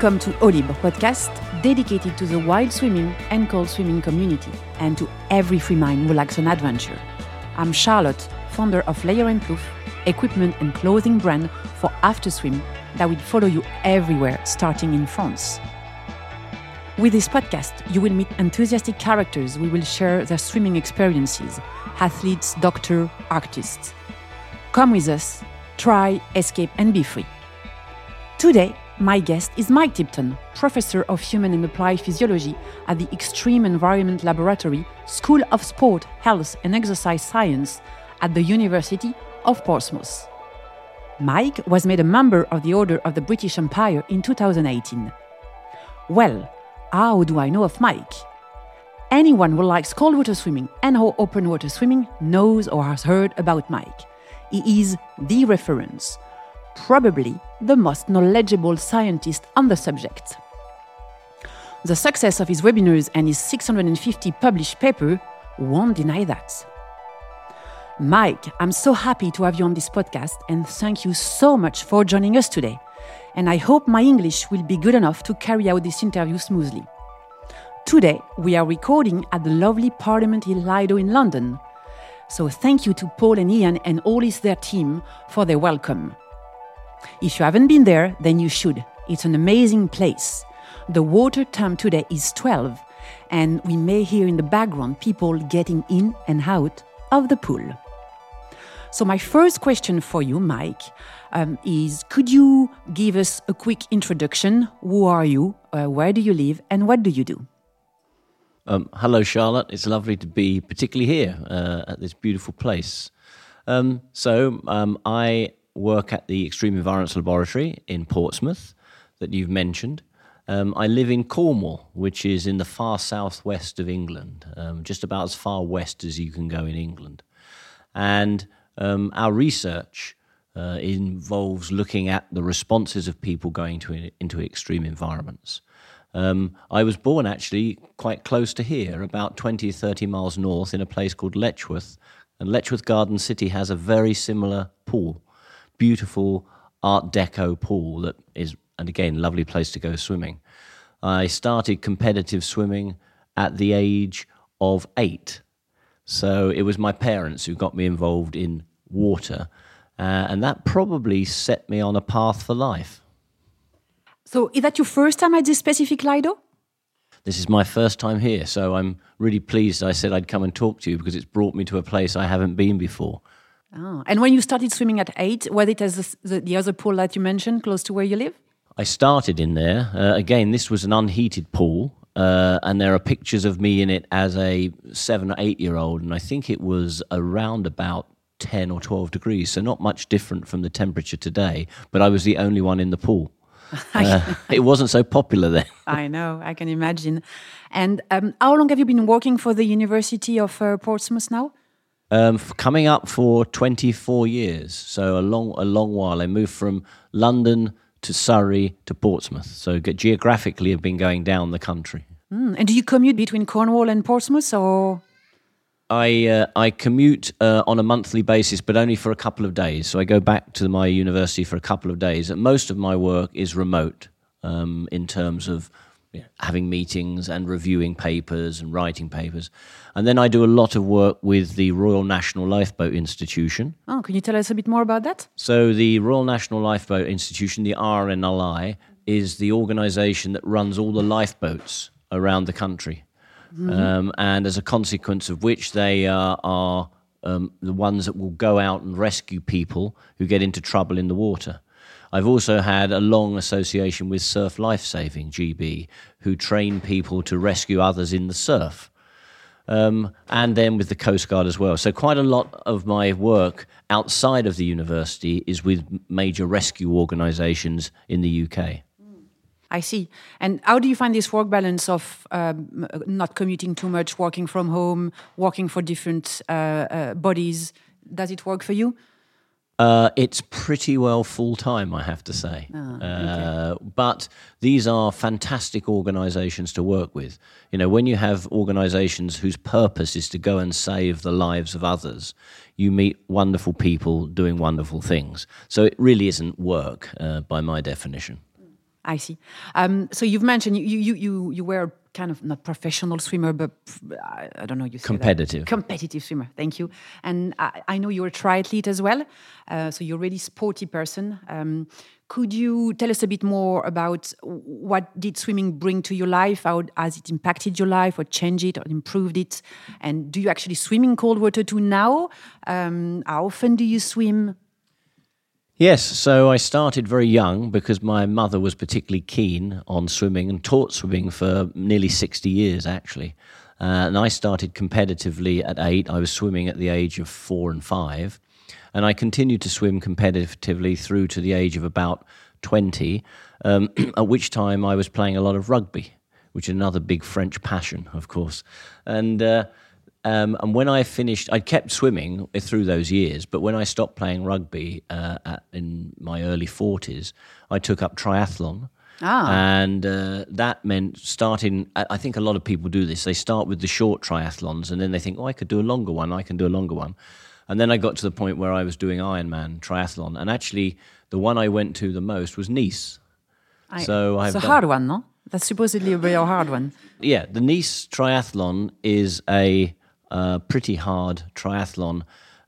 Welcome to Eau Libre podcast, dedicated to the wild swimming and cold swimming community, and to every free mind who likes an adventure. I'm Charlotte, founder of Layer and Plouf, equipment and clothing brand for after swim that will follow you everywhere, starting in France. With this podcast, you will meet enthusiastic characters who will share their swimming experiences athletes, doctors, artists. Come with us, try, escape, and be free. Today, my guest is Mike Tipton, professor of human and applied physiology at the Extreme Environment Laboratory, School of Sport, Health, and Exercise Science at the University of Portsmouth. Mike was made a member of the Order of the British Empire in 2018. Well, how do I know of Mike? Anyone who likes cold water swimming and or open water swimming knows or has heard about Mike. He is the reference, probably the most knowledgeable scientist on the subject. The success of his webinars and his 650 published paper won't deny that. Mike, I'm so happy to have you on this podcast and thank you so much for joining us today. And I hope my English will be good enough to carry out this interview smoothly. Today, we are recording at the lovely Parliament Hill Lido in London. So thank you to Paul and Ian and all his their team for their welcome. If you haven't been there, then you should. It's an amazing place. The water temp today is 12, and we may hear in the background people getting in and out of the pool. So, my first question for you, Mike, um, is could you give us a quick introduction? Who are you? Uh, where do you live? And what do you do? Um, hello, Charlotte. It's lovely to be particularly here uh, at this beautiful place. Um, so, um, I work at the Extreme Environments Laboratory in Portsmouth that you've mentioned. Um, I live in Cornwall, which is in the far southwest of England, um, just about as far west as you can go in England. And um, our research uh, involves looking at the responses of people going to, into extreme environments. Um, I was born actually quite close to here, about 20, 30 miles north, in a place called Letchworth. And Letchworth Garden City has a very similar pool, beautiful Art Deco pool that is, and again, lovely place to go swimming. I started competitive swimming at the age of eight. So it was my parents who got me involved in water. Uh, and that probably set me on a path for life. So, is that your first time at this specific Lido? This is my first time here, so I'm really pleased I said I'd come and talk to you because it's brought me to a place I haven't been before. Oh. And when you started swimming at eight, was it as the, the other pool that you mentioned close to where you live? I started in there. Uh, again, this was an unheated pool, uh, and there are pictures of me in it as a seven or eight year old, and I think it was around about 10 or 12 degrees, so not much different from the temperature today, but I was the only one in the pool. Uh, it wasn't so popular then. I know, I can imagine. And um, how long have you been working for the University of uh, Portsmouth now? Um, coming up for 24 years, so a long, a long while. I moved from London to Surrey to Portsmouth, so geographically, I've been going down the country. Mm. And do you commute between Cornwall and Portsmouth, or? I uh, I commute uh, on a monthly basis, but only for a couple of days. So I go back to my university for a couple of days. And most of my work is remote um, in terms of having meetings and reviewing papers and writing papers. And then I do a lot of work with the Royal National Lifeboat Institution. Oh, can you tell us a bit more about that? So the Royal National Lifeboat Institution, the RNLI, is the organisation that runs all the lifeboats around the country. Mm-hmm. Um, and as a consequence of which they uh, are um, the ones that will go out and rescue people who get into trouble in the water. I've also had a long association with Surf Life Saving, GB, who train people to rescue others in the surf. Um, and then with the Coast Guard as well. So, quite a lot of my work outside of the university is with major rescue organisations in the UK. I see. And how do you find this work balance of um, not commuting too much, working from home, working for different uh, uh, bodies? Does it work for you? Uh, it's pretty well full time, I have to say. Oh, okay. Uh, but these are fantastic organizations to work with. You know, when you have organizations whose purpose is to go and save the lives of others, you meet wonderful people doing wonderful things. So it really isn't work uh, by my definition. I see. Um, so you've mentioned you, you you you were kind of not professional swimmer, but I, I don't know you. Competitive. competitive swimmer. Thank you. And I, I know you're a triathlete as well, uh, so you're a really sporty person. Um, could you tell us a bit more about what did swimming bring to your life? How has it impacted your life, or changed it, or improved it? And do you actually swim in cold water too now? Um, how often do you swim? Yes, so I started very young because my mother was particularly keen on swimming and taught swimming for nearly 60 years, actually. Uh, and I started competitively at eight. I was swimming at the age of four and five. And I continued to swim competitively through to the age of about 20, um, at which time I was playing a lot of rugby, which is another big French passion, of course. And uh, um, and when I finished, I kept swimming through those years. But when I stopped playing rugby uh, at, in my early forties, I took up triathlon. Ah. And uh, that meant starting. I think a lot of people do this. They start with the short triathlons, and then they think, "Oh, I could do a longer one. I can do a longer one." And then I got to the point where I was doing Ironman triathlon, and actually, the one I went to the most was Nice. I, So I've it's a done- hard one, no? That's supposedly a very hard one. Yeah, the Nice Triathlon is a uh, pretty hard triathlon.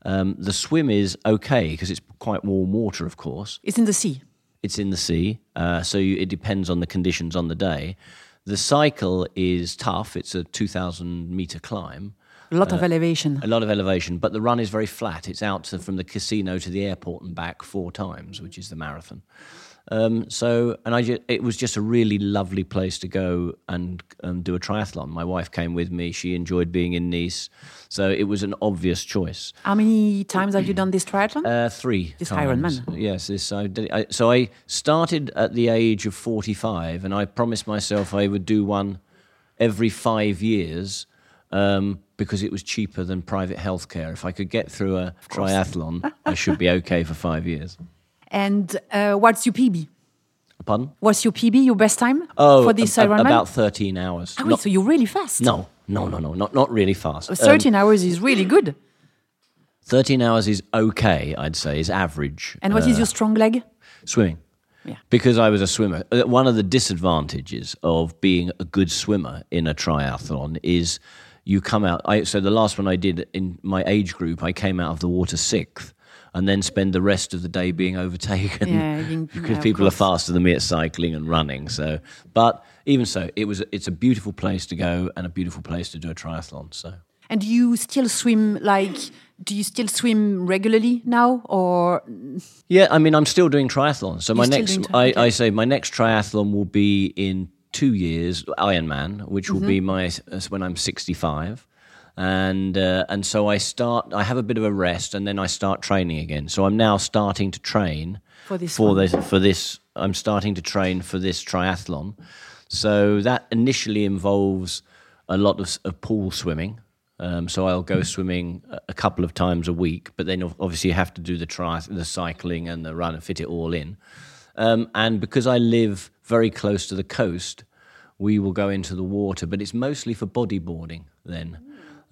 Um, the swim is okay because it's quite warm water, of course. It's in the sea. It's in the sea, uh, so you, it depends on the conditions on the day. The cycle is tough. It's a 2,000 meter climb, A lot of elevation. a lot of elevation, but the run is very flat. It's out to, from the casino to the airport and back four times, which is the marathon. Um, so, and I ju- it was just a really lovely place to go and um, do a triathlon. My wife came with me. She enjoyed being in Nice, so it was an obvious choice. How many times have you done this triathlon? Uh, three This times. Ironman. Yes, this I did. I, so I started at the age of forty-five, and I promised myself I would do one every five years um, because it was cheaper than private healthcare. If I could get through a triathlon, I should be okay for five years. And uh, what's your PB? Pardon? What's your PB, your best time Oh, for this a- a- Ironman? about thirteen hours. Ah, wait, so you're really fast. no, no, no, no, not not really fast. Um, 13 hours is really good. Thirteen hours is okay, I'd say, is average. And what is your strong leg? Swimming. Yeah. Because I was a swimmer. Uh, One of the disadvantages of being a good swimmer in a triathlon is you come out. I, so the last one I did in my age group, I came out of the water sixth and then spend the rest of the day being overtaken Yeah, because yeah, people are faster than me at cycling and running. So, but even so, it was it's a beautiful place to go and a beautiful place to do a triathlon. So. And do you still swim like, do you still swim regularly now? Or Yeah, I mean, I'm still doing triathlons. So my next, I, okay. I say my next triathlon will be in two years, Ironman, which will be my Mm-hmm. uh, when I'm 65, and uh, and so I start. I have a bit of a rest, and then I start training again. So I'm now starting to train For this for one. this for this. I'm starting to train for this triathlon. So that initially involves a lot of, of pool swimming. Um, so I'll go swimming a- a couple of times a week, but then obviously you have to do the tri- the cycling and the run and fit it all in. Um, and because I live very close to the coast, we will go into the water, but it's mostly for bodyboarding then.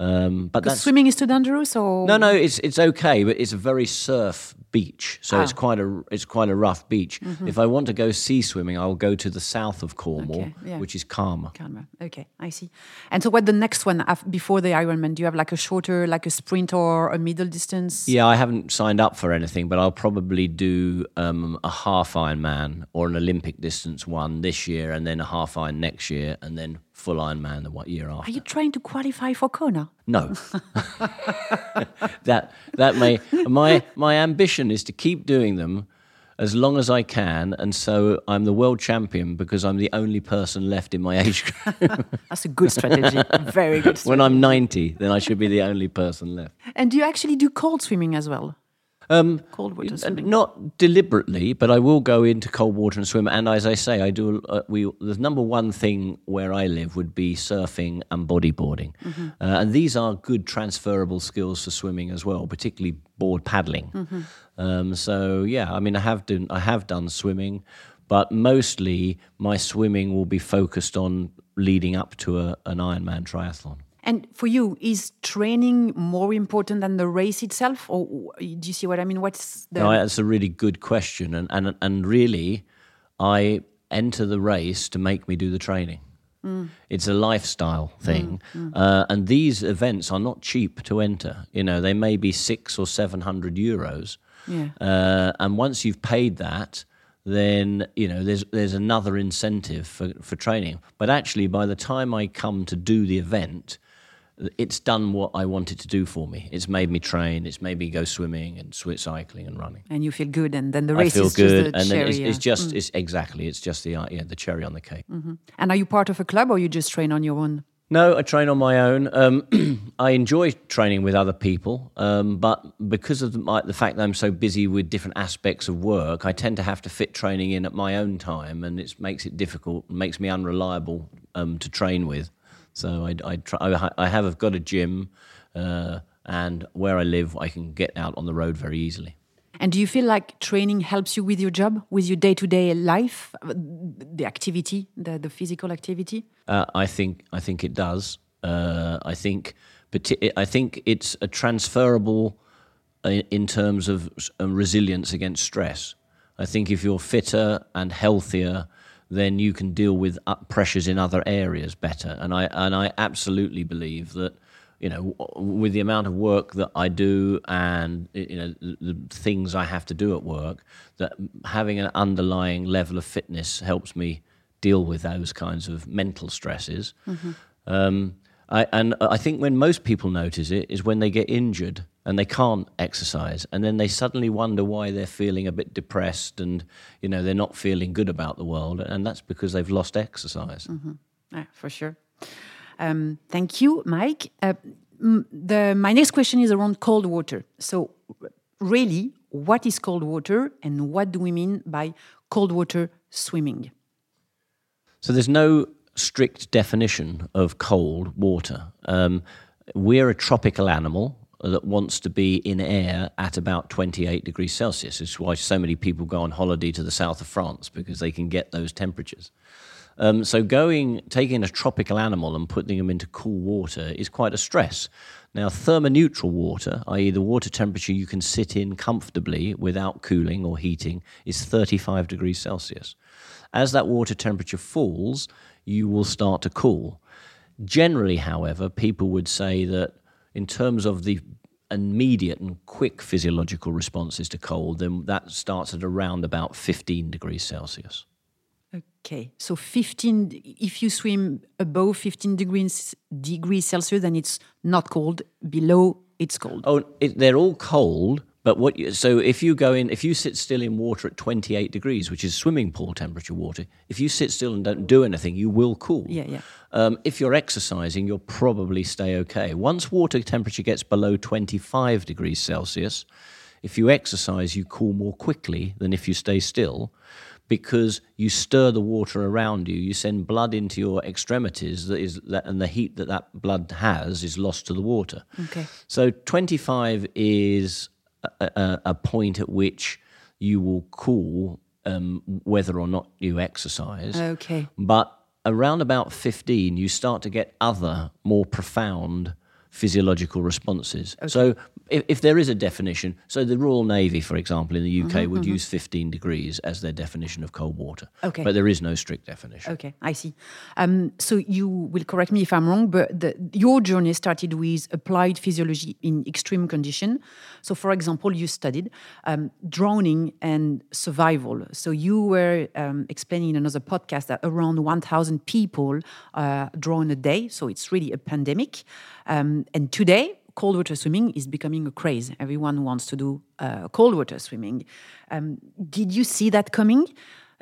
Um, but that's swimming is too dangerous? Or no, no, it's it's okay, but it's a very surf beach, so it's Ah. quite a it's quite a rough beach. If I want to go sea swimming, I'll go to the south of Cornwall, Okay, yeah. which is calmer. Calma. Okay, I see. And so, what the next one before the Ironman? Do you have like a shorter, like a sprint or a middle distance? Yeah, I haven't signed up for anything, but I'll probably do um, a half Ironman or an Olympic distance one this year, and then a half Iron next year, and then full Ironman the what year Are after. you trying to qualify for Kona? No, that that may my my ambition is to keep doing them as long as I can, and so I'm the world champion because I'm the only person left in my age group. That's a good strategy. Very good. Strategy. when I'm 90, then I should be the only person left. And do you actually do cold swimming as well? Um, Cold water swimming. not deliberately, but I will go into cold water and swim. And as I say, I do. Uh, we the number one thing where I live would be surfing and bodyboarding, Mm-hmm. uh, and these are good transferable skills for swimming as well, particularly board paddling. Mm-hmm. Um, so yeah, I mean, I have done I have done swimming, but mostly my swimming will be focused on leading up to a, an Ironman triathlon. And for you, is training more important than the race itself, or do you see what I mean? What's the No, that's a really good question, and and and really, I enter the race to make me do the training. It's a lifestyle thing, Uh, and these events are not cheap to enter. You know, they may be six or seven hundred euros, Yeah. uh, and once you've paid that, then you know there's there's another incentive for for training. But actually, by the time I come to do the event, it's done what I wanted to do for me. It's made me train. It's made me go swimming and swi cycling and running. And you feel good, and then the I race feel is good, just the and cherry. it's, it's just it's exactly it's just the uh, yeah the cherry on the cake. And are you part of a club, or you just train on your own? No, I train on my own. Um, I enjoy training with other people, um, but because of the, my, the fact that I'm so busy with different aspects of work, I tend to have to fit training in at my own time, and it makes it difficult, makes me unreliable um, to train with. So I, I, try, I, I have got a gym, uh, and where I live, I can get out on the road very easily. And do you feel like training helps you with your job, with your day to day life, uh, the activity, the, the physical activity? Uh, I think I think it does. Uh, I think, I think it's a transferable in, in terms of um, resilience against stress. I think if you're fitter and healthier, then you can deal with pressures in other areas better. And I and I absolutely believe that you know with the amount of work that I do and you know the, the things I have to do at work, that having an underlying level of fitness helps me deal with those kinds of mental stresses. Um, I, and I think when most people notice it is when they get injured and they can't exercise, and then they suddenly wonder why they're feeling a bit depressed and you know they're not feeling good about the world, and that's because they've lost exercise. Yeah, for sure. Um, thank you, Mike. Uh, the, my next question is around cold water. So, really, what is cold water and what do we mean by cold water swimming? So there's no strict definition of cold water. Um, we're a tropical animal that wants to be in air at about 28 degrees Celsius. It's why so many people go on holiday to the south of France because they can get those temperatures. Um, so going, taking a tropical animal and putting them into cool water is quite a stress. Now, thermoneutral water, i.e., the water temperature you can sit in comfortably without cooling or heating, is 35 degrees Celsius. As that water temperature falls, you will start to cool. Generally, however, people would say that in terms of the immediate and quick physiological responses to cold, then that starts at around about 15 degrees Celsius. Okay, so 15, if you swim above 15 degrees, degrees Celsius, then it's not cold. Below, it's cold. Oh, it, they're all cold, but what? You, so if you go in, if you sit still in water at 28 degrees, which is swimming pool temperature water, if you sit still and don't do anything, you will cool. Yeah, yeah. Um, if you're exercising, you'll probably stay okay. Once water temperature gets below 25 degrees Celsius, if you exercise, you cool more quickly than if you stay still because you stir the water around you. You send blood into your extremities, that is, that, and the heat that that blood has is lost to the water. Okay. So 25 is a, a, point at which you will cool um, whether or not you exercise. Okay. But around about 15, you start to get other more profound physiological responses. So, if, if there is a definition, so the Royal Navy, for example, in the UK would use 15 degrees as their definition of cold water. Okay. But there is no strict definition. Okay, I see. Um, so you will correct me if I'm wrong, but the, your journey started with applied physiology in extreme condition. So, for example, you studied um, drowning and survival. So you were um, explaining in another podcast that around 1,000 people uh, drown a day. So it's really a pandemic. Um, and today, cold water swimming is becoming a craze. Everyone wants to do uh, cold water swimming. Um, did you see that coming?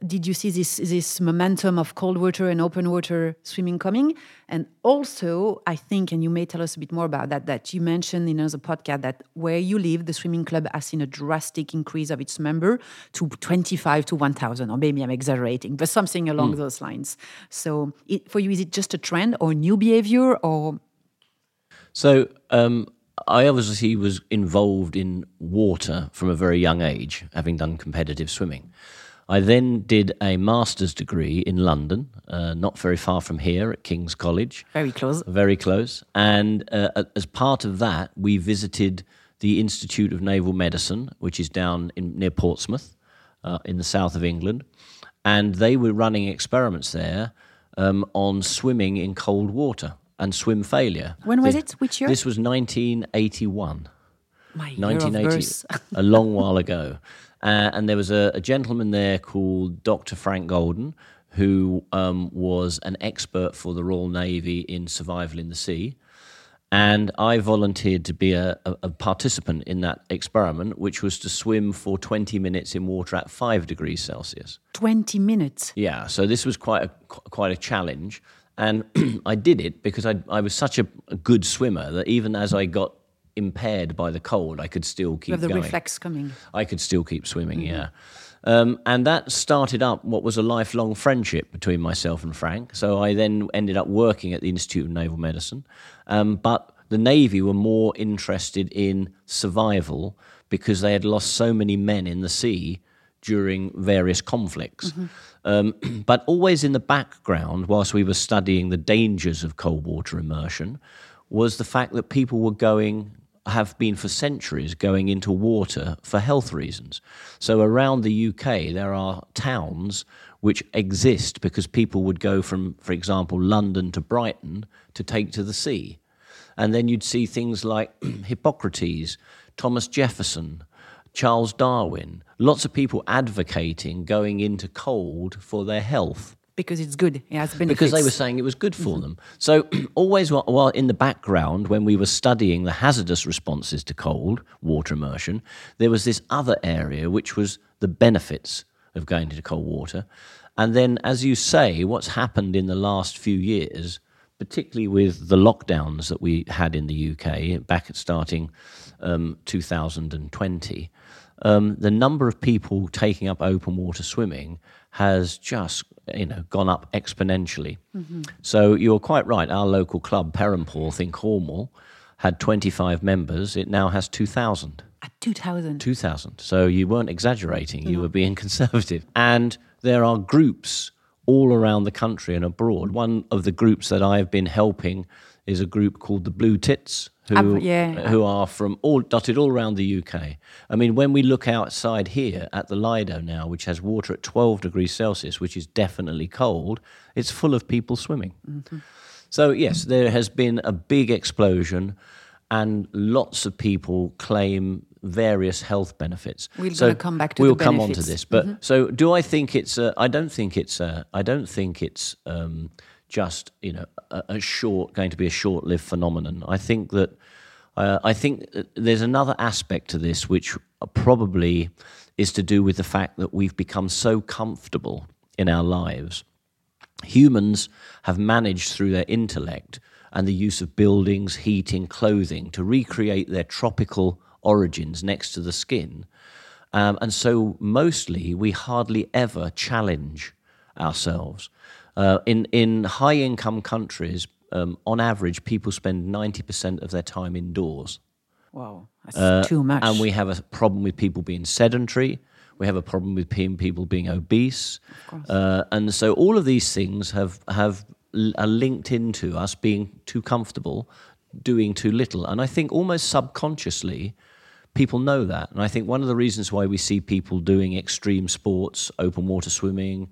Did you see this this momentum of cold water and open water swimming coming? And also, I think, and you may tell us a bit more about that. That you mentioned in another podcast that where you live, the swimming club has seen a drastic increase of its member to twenty five to one thousand, or maybe I'm exaggerating, but something along those lines. So, it, for you, is it just a trend or new behavior, or So um, I obviously was involved in water from a very young age, having done competitive swimming. I then did a master's degree in London, uh, not very far from here at King's College. very close? Very close. And uh, as part of that, we visited the Institute of Naval Medicine, which is down in, near Portsmouth, uh, in the south of England. and they were running experiments there um, on swimming in cold water and swim failure. When was The- it? Which year? This was 1981. My year of 1980, a long while ago. Uh, and there was a, a gentleman there called Dr. Frank Golden, who um, was an expert for the Royal Navy in survival in the sea. And I volunteered to be a, a, a participant in that experiment, which was to swim for 20 minutes in water at five degrees Celsius. 20 minutes. Yeah, so this was quite a quite a challenge, and I did it because I I was such a, a good swimmer that even as I got impaired by the cold, I could still You keep have the going. reflex coming. I could still keep swimming, yeah. Um, and that started up what was a lifelong friendship between myself and Frank. So I then ended up working at the Institute of Naval Medicine. Um, but the Navy were more interested in survival because they had lost so many men in the sea during various conflicts. Um, but always in the background, whilst we were studying the dangers of cold water immersion, was the fact that people were going have been for centuries going into water for health reasons. So around the UK, there are towns which exist because people would go from, for example, London to Brighton to take to the sea. And then you'd see things like Hippocrates, Thomas Jefferson, Charles Darwin, lots of people advocating going into cold for their health Because it's good. It has benefits. because they were saying it was good for them. So always while, while in the background, when we were studying the hazardous responses to cold water immersion, there was this other area which was the benefits of going into cold water. And then, as you say, what's happened in the last few years, particularly with the lockdowns that we had in the UK back at starting um, 2020, um, the number of people taking up open water swimming has just you know gone up exponentially. So you're quite right. Our local club, Perranporth in Cornwall, had 25 members. It now has 2,000. At 2000. 2,000. So you weren't exaggerating, you were being conservative. And there are groups all around the country and abroad. One of the groups that I've been helping is a group called the Blue Tits, who, yeah. who are from all dotted all around the UK. I mean, when we look outside here at the Lido now, which has water at 12 degrees Celsius, which is definitely cold, it's full of people swimming. So, yes, there has been a big explosion, and lots of people claim various health benefits. We're so come back to we'll the come on to this, but so do I think it's? A, I don't think it's. A, I don't think it's um, just you know a, a short going to be a short-lived phenomenon. I think that. Uh, I think there's another aspect to this which probably is to do with the fact that we've become so comfortable in our lives humans have managed through their intellect and the use of buildings, heating, clothing to recreate their tropical origins next to the skin. Um, and so, mostly, we hardly ever challenge ourselves. Uh, in, in high income countries, um, on average, people spend 90% of their time indoors. Wow. That's too much. Uh, And we have a problem with people being sedentary. We have a problem with people being obese. Uh, and so all of these things have, have are linked into us being too comfortable, doing too little. And I think almost subconsciously, people know that. And I think one of the reasons why we see people doing extreme sports, open water swimming,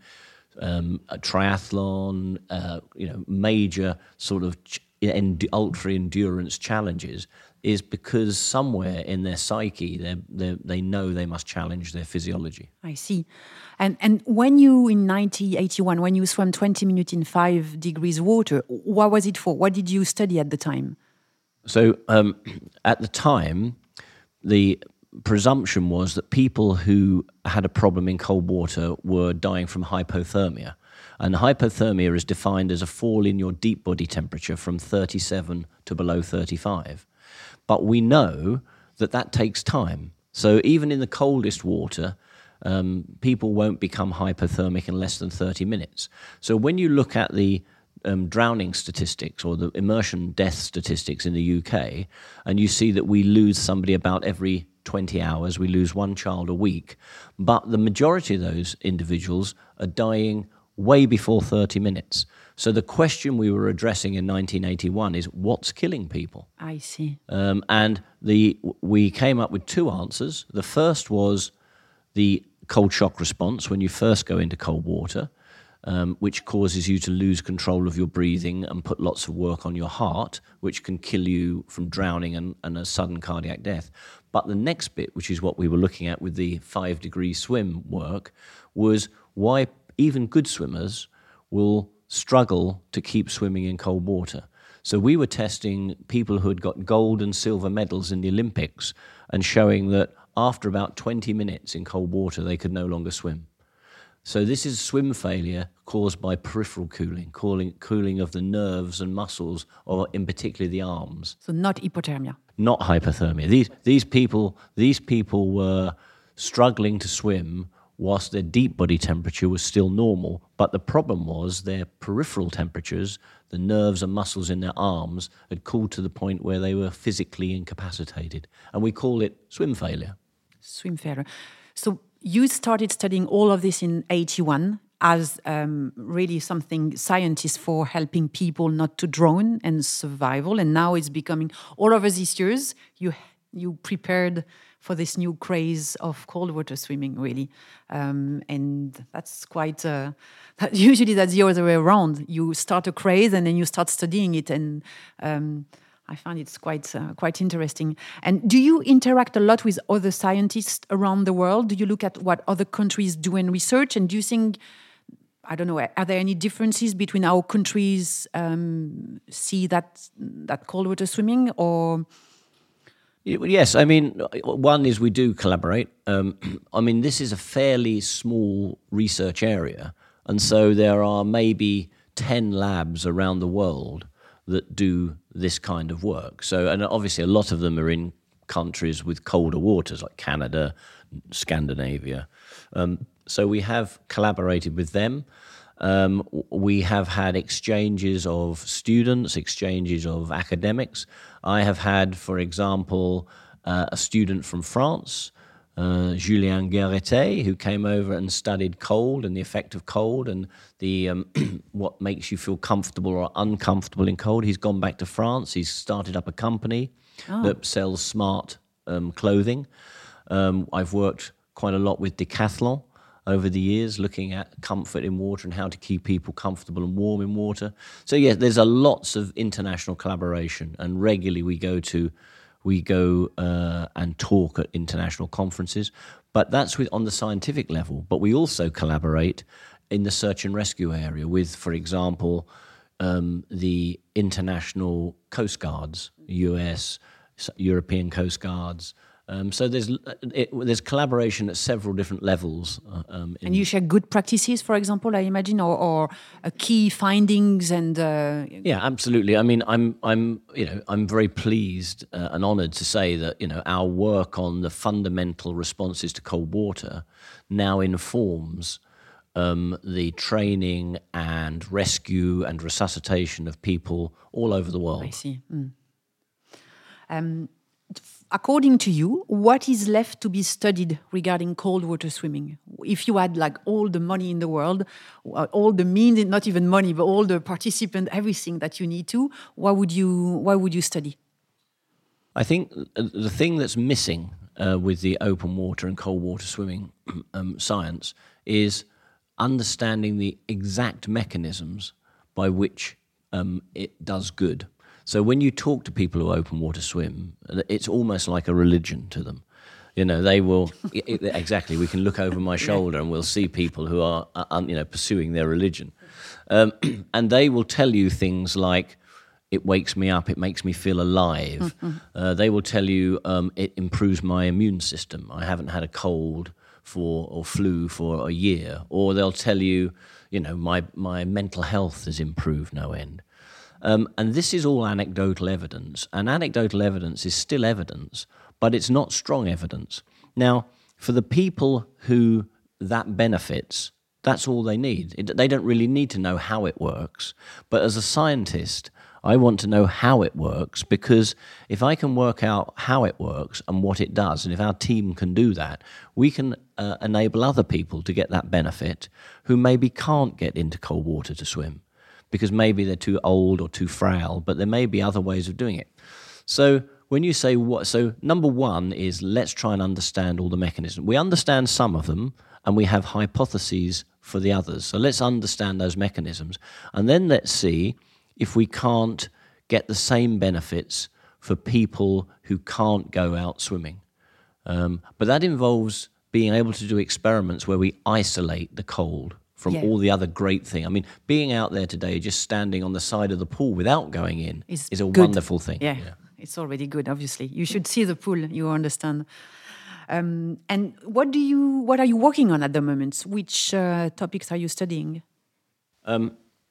um, a triathlon, uh, you know, major sort of ch- end- ultra endurance challenges is because somewhere in their psyche they they they know they must challenge their physiology. I see. And and when you in 1981 when you swam 20 minutes in 5 degrees water, what was it for? What did you study at the time? So um, at the time, the presumption was that people who had a problem in cold water were dying from hypothermia. And hypothermia is defined as a fall in your deep body temperature from 37 to below 35. But we know that that takes time. So even in the coldest water, um, people won't become hypothermic in less than 30 minutes. So when you look at the um, drowning statistics or the immersion death statistics in the UK, and you see that we lose somebody about every 20 hours, we lose one child a week, but the majority of those individuals are dying way before 30 minutes. So the question we were addressing in 1981 is what's killing people? I see. Um, and the we came up with two answers. The first was the cold shock response when you first go into cold water, um, which causes you to lose control of your breathing and put lots of work on your heart, which can kill you from drowning and, and a sudden cardiac death. But the next bit, which is what we were looking at with the five degree swim work, was why even good swimmers will struggle to keep swimming in cold water. So we were testing people who had got gold and silver medals in the Olympics and showing that after about 20 minutes in cold water, they could no longer swim. So this is swim failure caused by peripheral cooling, cooling, cooling of the nerves and muscles, or in particular the arms. So not hypothermia. Not hypothermia. These these people these people were struggling to swim whilst their deep body temperature was still normal. But the problem was their peripheral temperatures, the nerves and muscles in their arms, had cooled to the point where they were physically incapacitated. And we call it swim failure. Swim failure. So you started studying all of this in 81 as um, really something scientists for helping people not to drown and survival and now it's becoming all over these years you you prepared for this new craze of cold water swimming, really. Um, and that's quite, uh, that usually that's the other way around. You start a craze and then you start studying it. And um, I find it's quite, uh, quite interesting. And do you interact a lot with other scientists around the world? Do you look at what other countries do in research? And do you think, I don't know, are there any differences between our countries um, see that, that cold water swimming or Yes, I mean, one is we do collaborate. Um, I mean, this is a fairly small research area, and so there are maybe 10 labs around the world that do this kind of work. So, and obviously, a lot of them are in countries with colder waters like Canada, Scandinavia. Um, so, we have collaborated with them. Um, we have had exchanges of students, exchanges of academics. I have had, for example, uh, a student from France, uh, Julien Guerreté, who came over and studied cold and the effect of cold and the um, what makes you feel comfortable or uncomfortable in cold. He's gone back to France. He's started up a company oh. that sells smart um, clothing. Um, I've worked quite a lot with Decathlon over the years, looking at comfort in water and how to keep people comfortable and warm in water. So yeah, there's a lots of international collaboration, and regularly we go to we go uh, and talk at international conferences. But that's with, on the scientific level. But we also collaborate in the search and rescue area with, for example, um, the international coast guards, U.S., European coast guards. Um, so there's it, there's collaboration at several different levels. Uh, um, and you share good practices, for example, I imagine, or, or uh, key findings and. Uh, yeah, absolutely. I mean, I'm I'm you know I'm very pleased uh, and honoured to say that you know our work on the fundamental responses to cold water now informs. Um, the training and rescue and resuscitation of people all over the world. I see. Mm. According to you, what is left to be studied regarding cold water swimming? If you had like all the money in the world, uh, all the means, not even money, but all the participants, everything that you need to, what would you, what would you study? I think the thing that's missing uh, with the open water and cold water swimming um, science is understanding the exact mechanisms by which um, it does good. So when you talk to people who open water swim, it's almost like a religion to them. You know, they will exactly. We can look over my shoulder and we'll see people who are, uh, you know, pursuing their religion, um, and they will tell you things like, "It wakes me up. It makes me feel alive." Mm-hmm. Uh, they will tell you um, it improves my immune system. I haven't had a cold for or flu for a year, or they'll tell you, you know, my my mental health has improved no end. Um, and this is all anecdotal evidence. And anecdotal evidence is still evidence, but it's not strong evidence. Now, for the people who that benefits, that's all they need. It, they don't really need to know how it works. But as a scientist, I want to know how it works because if I can work out how it works and what it does, and if our team can do that, we can uh, enable other people to get that benefit who maybe can't get into cold water to swim because maybe they're too old or too frail, but there may be other ways of doing it. So when you say what, so number one is let's try and understand all the mechanisms. We understand some of them, and we have hypotheses for the others. So let's understand those mechanisms, and then let's see if we can't get the same benefits for people who can't go out swimming. Um, but that involves being able to do experiments where we isolate the cold from Yeah. all the other great thing. I mean, being out there today, just standing on the side of the pool without going in, Is is, a good. wonderful thing. Yeah, it's already good. Obviously, you should see the pool. You understand. Um, and what do you? What are you working on at the moment? Which uh, topics are you studying?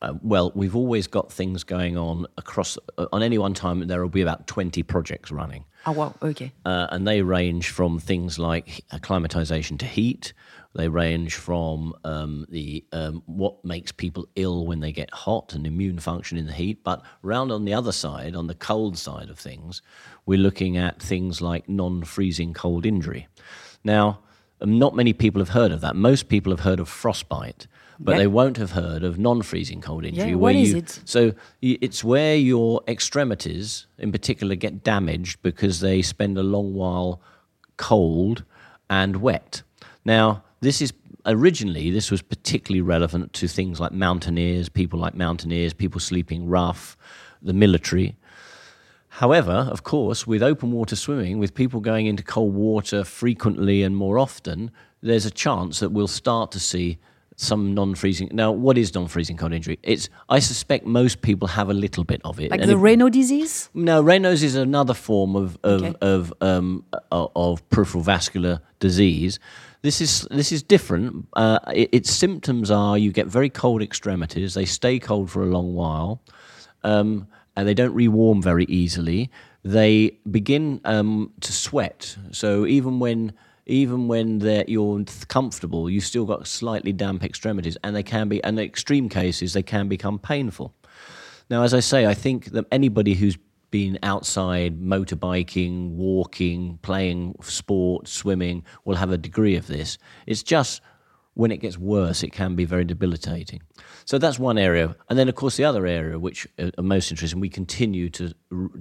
Uh, well, we've always got things going on across. Uh, on any one time, there will be about twenty projects running. Oh wow, okay. uh, and they range from things like acclimatization to heat. They range from um, the um, what makes people ill when they get hot and immune function in the heat. But round on the other side, on the cold side of things, we're looking at things like non-freezing cold injury. Now, um, not many people have heard of that. Most people have heard of frostbite, but Yeah. they won't have heard of non-freezing cold injury. Yeah, where what is you, it? so it's where your extremities, in particular, get damaged because they spend a long while cold and wet. Now, this is originally this was particularly relevant to things like mountaineers, people like mountaineers, people sleeping rough, the military. However, of course, with open water swimming, with people going into cold water frequently and more often, there's a chance that we'll start to see some non-freezing. Now, what is non-freezing cold injury? It's I suspect most people have a little bit of it. Like And the if- Raynaud disease? no, Raynaud's is another form of of Okay. of, um, of peripheral vascular disease. This is this is different. Uh, it, its symptoms are you get very cold extremities. They stay cold for a long while, um, and they don't rewarm very easily. They begin um, to sweat. So even when even when you're comfortable, you've still got slightly damp extremities, and they can be. And in extreme cases, they can become painful. Now, as I say, I think that anybody who's been outside motorbiking, walking, playing sport, swimming will have a degree of this. It's just when it gets worse, it can be very debilitating. So that's one area. And then, of course, the other area, which are are most interesting, we continue to,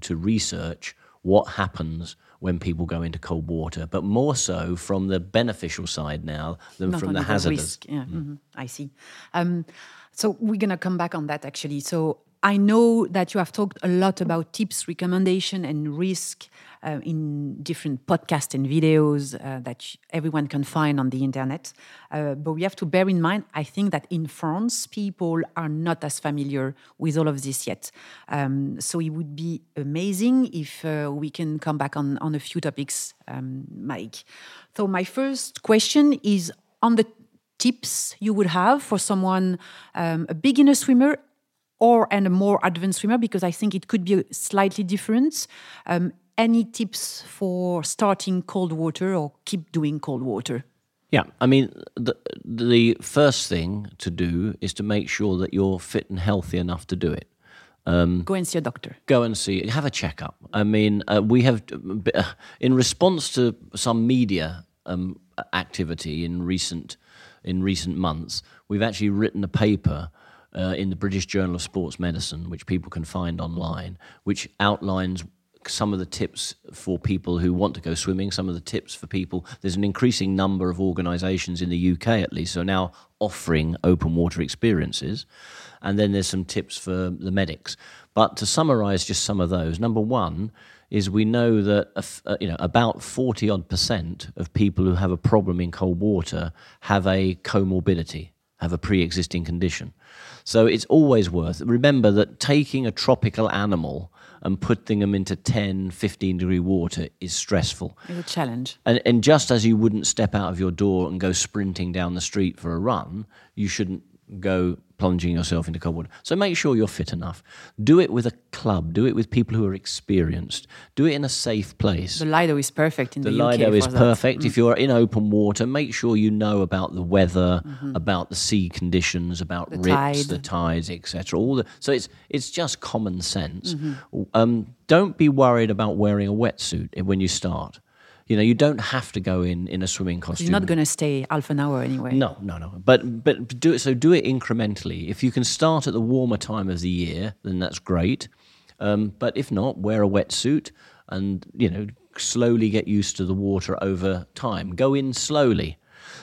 to research what happens when people go into cold water, but more so from the beneficial side now than Not from the hazardous. risk. Yeah, mhm, I see. Um, so we're gonna come back on that actually. So I know that you have talked a lot about tips, recommendation, and risk uh, in different podcasts and videos uh, that everyone can find on the internet. Uh, but we have to bear in mind, I think that in France, people are not as familiar with all of this yet. Um, so it would be amazing if uh, we can come back on, on a few topics, um, Mike. So my first question is on the tips you would have for someone, um, a beginner swimmer or and a more advanced swimmer, because I think it could be slightly different. Um, any tips for starting cold water or keep doing cold water? Yeah, I mean, the the first thing to do is to make sure that you're fit and healthy enough to do it. Go and see a doctor. Go and see, have a checkup. I mean, uh, we have, in response to some media um, activity in recent in recent months, we've actually written a paper. Uh, in the British Journal of Sports Medicine, which people can find online, which outlines some of the tips for people who want to go swimming, some of the tips for people. There's an increasing number of organisations in the UK, at least, are now offering open water experiences. And then there's some tips for the medics. But to summarise just some of those, number one is we know that uh, you know about 40 odd percent of people who have a problem in cold water have a comorbidity, have a pre-existing condition. So it's always worth. Remember that taking a tropical animal and putting them into 10, 15 degree water is stressful. It's a challenge. And, and just as you wouldn't step out of your door and go sprinting down the street for a run, you shouldn't go plunging yourself into cold water. So make sure you're fit enough. Do it with a club. Do it with people who are experienced. Do it in a safe place. The Lido is perfect in the, The Lido is perfect. If you're in open water, make sure you know about the weather, about the sea conditions, about Mm-hmm. The rips, tide. the tides, etc. All the so it's it's just common sense. Mm-hmm. Um, don't be worried about wearing a wetsuit when you start. You know, you don't have to go in in a swimming costume. You're not going to stay half an hour anyway. No, no, no. But but do it. So do it incrementally. If you can start at the warmer time of the year, then that's great. Um, but if not, wear a wetsuit and you know slowly get used to the water over time. Go in slowly.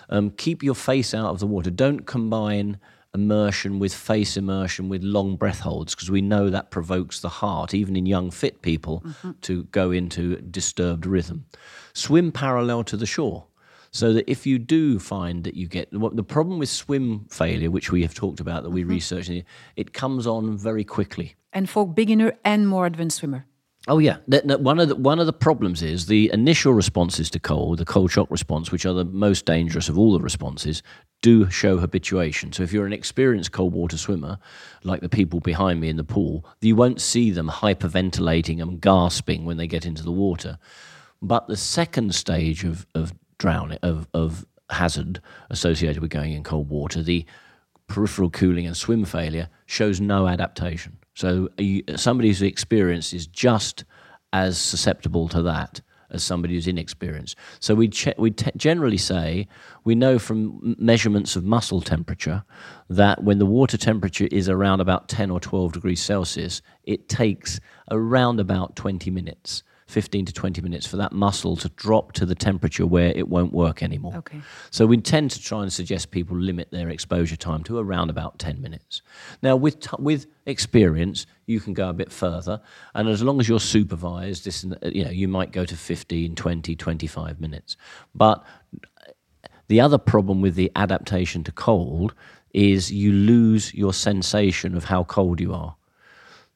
Um, keep your face out of the water. Don't combine immersion with face immersion with long breath holds because we know that provokes the heart, even in young fit people, mm-hmm. to go into disturbed rhythm. Swim parallel to the shore. So that if you do find that you get the problem with swim failure, which we have talked about, that we mm-hmm. researched, it comes on very quickly. And for beginner and more advanced swimmer. Oh yeah, one of the one of the problems is the initial responses to cold, the cold shock response, which are the most dangerous of all the responses, do show habituation. So if you're an experienced cold water swimmer, like the people behind me in the pool, you won't see them hyperventilating and gasping when they get into the water. But the second stage of of drowning of of hazard associated with going in cold water, the peripheral cooling and swim failure shows no adaptation. So somebody who's experienced is just as susceptible to that as somebody who's inexperienced. So we che- we te- generally say we know from measurements of muscle temperature that when the water temperature is around about 10 or 12 degrees Celsius, it takes around about 20 minutes 15 to 20 minutes for that muscle to drop to the temperature where it won't work anymore. Okay. So we tend to try and suggest people limit their exposure time to around about 10 minutes. Now, with, t- with experience, you can go a bit further. And as long as you're supervised, this, you know, you might go to 15, 20, 25 minutes. But the other problem with the adaptation to cold is you lose your sensation of how cold you are.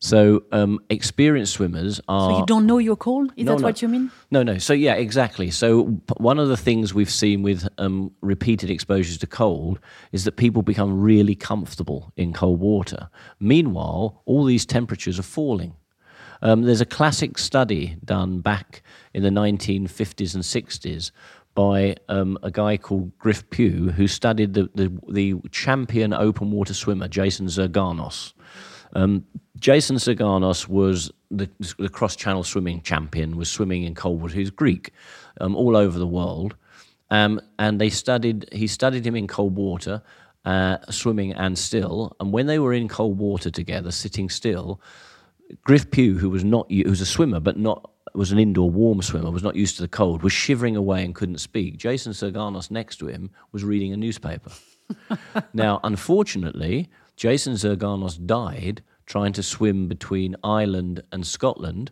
So um, experienced swimmers are. So you don't know you're cold? Is no, that no. what you mean? No, no. So yeah, exactly. So one of the things we've seen with um, repeated exposures to cold is that people become really comfortable in cold water. Meanwhile, all these temperatures are falling. Um, there's a classic study done back in the 1950s and 60s by um, a guy called Griff Pugh, who studied the, the, the champion open water swimmer, Jason Zirganos. Um, Jason Zirganos was the, the cross channel swimming champion, was swimming in cold water. He's Greek, um, all over the world. Um, and they studied, he studied him in cold water, uh, swimming and still. And when they were in cold water together, sitting still, Griff Pugh, who was not, who was a swimmer, but not, was an indoor warm swimmer, was not used to the cold, was shivering away and couldn't speak. Jason Zirganos next to him was reading a newspaper. now, unfortunately, Jason Zirganos died trying to swim between Ireland and Scotland,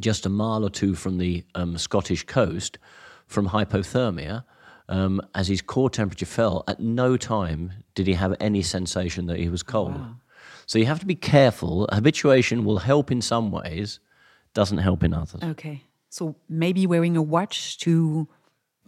just a mile or two from the um, Scottish coast, from hypothermia. Um, as his core temperature fell, at no time did he have any sensation that he was cold. Wow. So you have to be careful. Habituation will help in some ways, doesn't help in others. Okay. So maybe wearing a watch to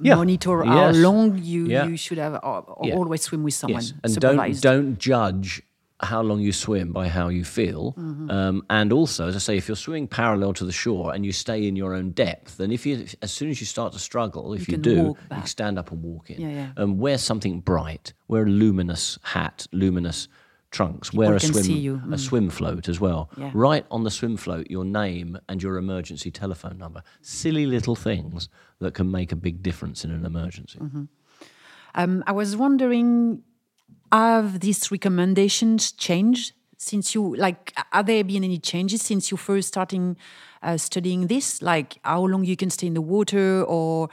yeah. monitor yes. how long you, yeah. you should have uh, yeah. always swim with someone. Yes. And supervised. don't don't judge how long you swim by how you feel. Mm-hmm. Um, and also, as I say, if you're swimming parallel to the shore and you stay in your own depth, then if you, as soon as you start to struggle, if you, you do, you stand up and walk in. Yeah, yeah. Um, wear something bright. Wear a luminous hat, luminous trunks. People wear a swim mm. a swim float as well. Yeah. Write on the swim float your name and your emergency telephone number. Silly little things that can make a big difference in an emergency. Mm-hmm. Um, I was wondering have these recommendations changed since you like are there been any changes since you first starting uh, studying this like how long you can stay in the water or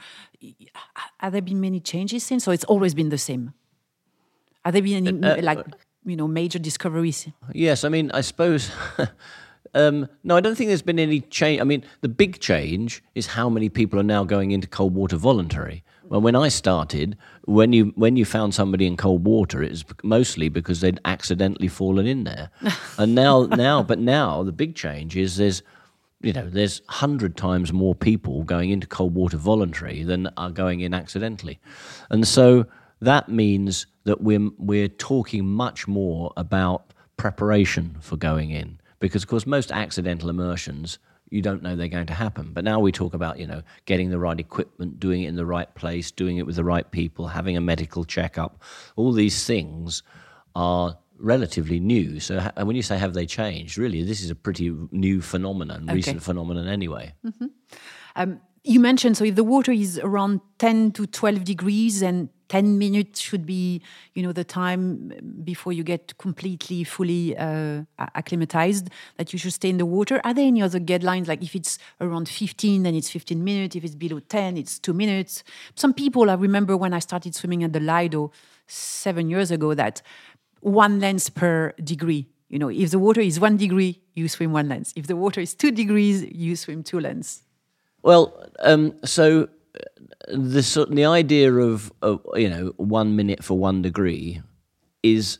have there been many changes since or it's always been the same have there been any uh, uh, like you know major discoveries yes i mean i suppose Um, no, I don't think there's been any change. I mean, the big change is how many people are now going into cold water voluntary. Well, when I started, when you when you found somebody in cold water, it was mostly because they'd accidentally fallen in there. and now, now, but now the big change is there's, you know, there's hundred times more people going into cold water voluntary than are going in accidentally, and so that means that we're we're talking much more about preparation for going in because, of course, most accidental immersions you don't know they're going to happen. But now we talk about, you know, getting the right equipment, doing it in the right place, doing it with the right people, having a medical checkup. All these things are relatively new. So when you say have they changed, really, this is a pretty new phenomenon, okay. recent phenomenon anyway. Mm-hmm. Um, you mentioned so if the water is around 10 to 12 degrees and 10 minutes should be, you know, the time before you get completely, fully uh, acclimatized that you should stay in the water. Are there any other guidelines? Like if it's around 15, then it's 15 minutes. If it's below 10, it's two minutes. Some people, I remember when I started swimming at the Lido seven years ago, that one length per degree. You know, if the water is one degree, you swim one length. If the water is two degrees, you swim two lengths. Well, um, so the the idea of uh, you know one minute for one degree is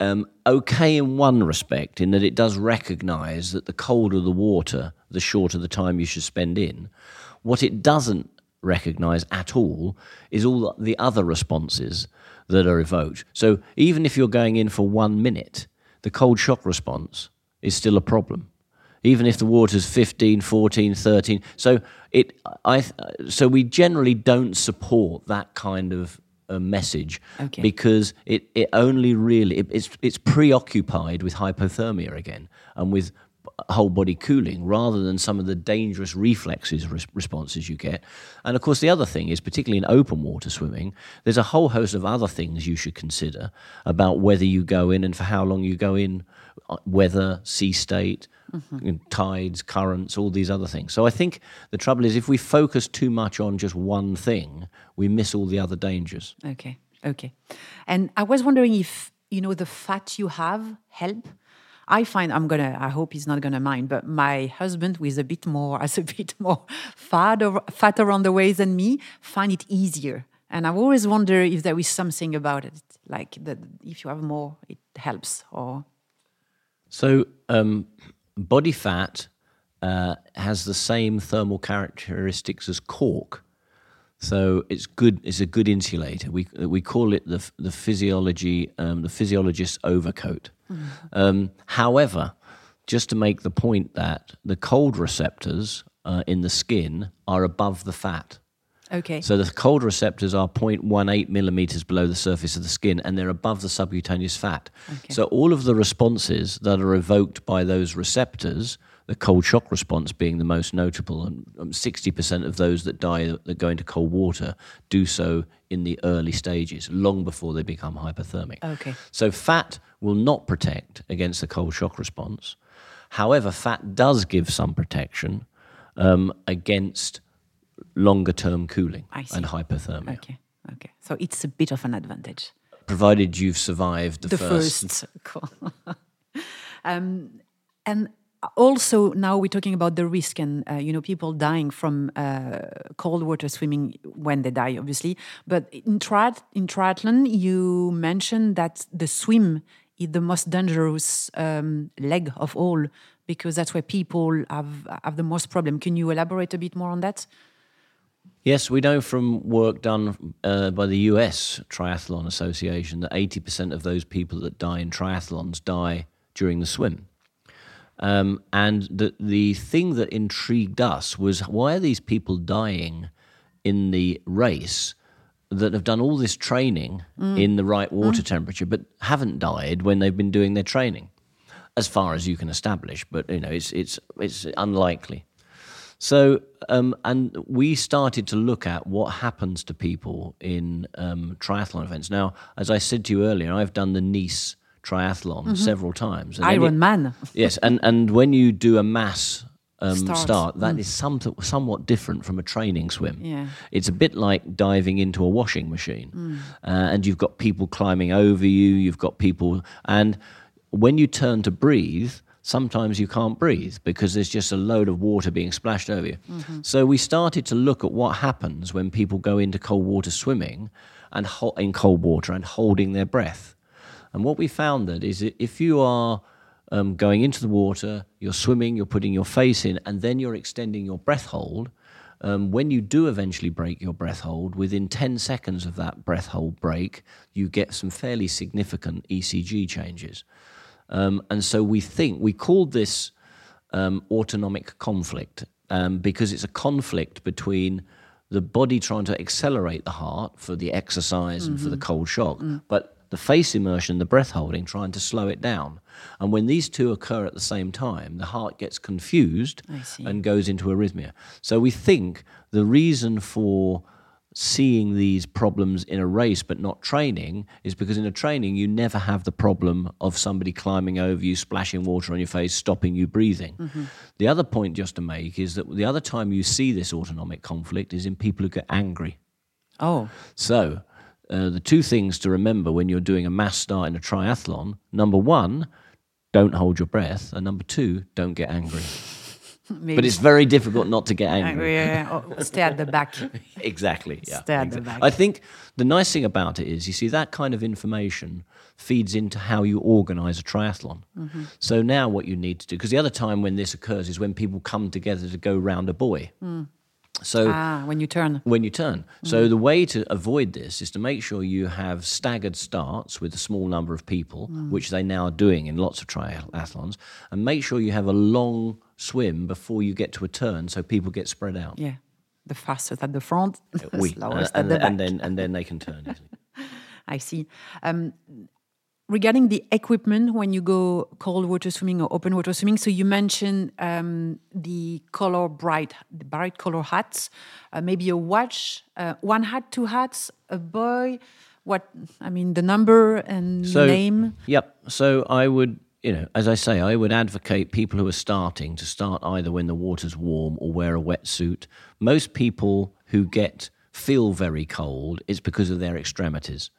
um, okay in one respect, in that it does recognise that the colder the water, the shorter the time you should spend in. What it doesn't recognise at all is all the other responses that are evoked. So even if you're going in for one minute, the cold shock response is still a problem even if the water's 15, 14, 13. So it, I, so we generally don't support that kind of a message okay. because it, it only really it, it's it's preoccupied with hypothermia again and with whole body cooling rather than some of the dangerous reflexes res- responses you get. And of course, the other thing is, particularly in open water swimming, there's a whole host of other things you should consider about whether you go in and for how long you go in, uh, weather, sea state, mm-hmm. tides, currents, all these other things. So I think the trouble is if we focus too much on just one thing, we miss all the other dangers. Okay, okay. And I was wondering if you know the fat you have help. I find I'm gonna. I hope he's not gonna mind. But my husband, who is a bit more, has a bit more fat, or, fat around the waist than me, find it easier. And I've always wonder if there is something about it, like that if you have more, it helps. Or so um, body fat uh, has the same thermal characteristics as cork. So it's good. It's a good insulator. We we call it the the physiology um, the physiologist's overcoat. Mm. Um, however, just to make the point that the cold receptors uh, in the skin are above the fat. Okay. So the cold receptors are 0.18 millimeters below the surface of the skin, and they're above the subcutaneous fat. Okay. So all of the responses that are evoked by those receptors, the cold shock response being the most notable, and 60% um, of those that die that go into cold water do so in the early stages, long before they become hypothermic. Okay. So fat will not protect against the cold shock response. However, fat does give some protection um, against longer term cooling and hypothermia. Okay, okay. So it's a bit of an advantage. Provided you've survived the, the first. first. Cool. um, and also now we're talking about the risk and uh, you know people dying from uh, cold water swimming when they die obviously but in, triath- in triathlon you mentioned that the swim is the most dangerous um, leg of all because that's where people have have the most problem can you elaborate a bit more on that Yes, we know from work done uh, by the US Triathlon Association that 80% of those people that die in triathlons die during the swim. Um, and the, the thing that intrigued us was why are these people dying in the race that have done all this training mm. in the right water mm. temperature but haven't died when they've been doing their training? As far as you can establish, but you know it's it's it's unlikely. So, um, and we started to look at what happens to people in um, triathlon events. Now, as I said to you earlier, I've done the Nice triathlon mm-hmm. several times. Ironman. yes, and, and when you do a mass um, start, start that mm. is some, somewhat different from a training swim. Yeah. It's a bit like diving into a washing machine. Mm. Uh, and you've got people climbing over you, you've got people, and when you turn to breathe, sometimes you can't breathe because there's just a load of water being splashed over you. Mm-hmm. So we started to look at what happens when people go into cold water swimming and ho- in cold water and holding their breath. And what we found that is that if you are um, going into the water, you're swimming, you're putting your face in, and then you're extending your breath hold. Um, when you do eventually break your breath hold, within 10 seconds of that breath hold break, you get some fairly significant ECG changes. Um, and so we think, we called this um, autonomic conflict um, because it's a conflict between the body trying to accelerate the heart for the exercise mm-hmm. and for the mm-hmm. cold shock, mm. but the face immersion, the breath holding, trying to slow it down. And when these two occur at the same time, the heart gets confused and goes into arrhythmia. So we think the reason for seeing these problems in a race but not training is because in a training you never have the problem of somebody climbing over you, splashing water on your face, stopping you breathing. Mm-hmm. The other point just to make is that the other time you see this autonomic conflict is in people who get angry. Oh. So, uh, the two things to remember when you're doing a mass start in a triathlon number one, don't hold your breath, and number two, don't get angry. Maybe. But it's very difficult not to get angry. Yeah, oh, stay at the back. exactly. Yeah. Stay at exactly. the back. I think the nice thing about it is, you see, that kind of information feeds into how you organize a triathlon. Mm-hmm. So now what you need to do, because the other time when this occurs is when people come together to go round a buoy. Mm. So ah, when you turn. When you turn. Mm. So the way to avoid this is to make sure you have staggered starts with a small number of people, mm. which they now are doing in lots of triathlons, and make sure you have a long swim before you get to a turn, so people get spread out. Yeah, the fastest at the front, the oui. slowest uh, at the back, and then and then they can turn easily. I see. Um, regarding the equipment when you go cold water swimming or open water swimming, so you mentioned um, the color bright, the bright color hats, uh, maybe a watch, uh, one hat, two hats, a buoy What I mean, the number and so, name. Yep. So I would, you know, as I say, I would advocate people who are starting to start either when the water's warm or wear a wetsuit. Most people who get feel very cold, it's because of their extremities.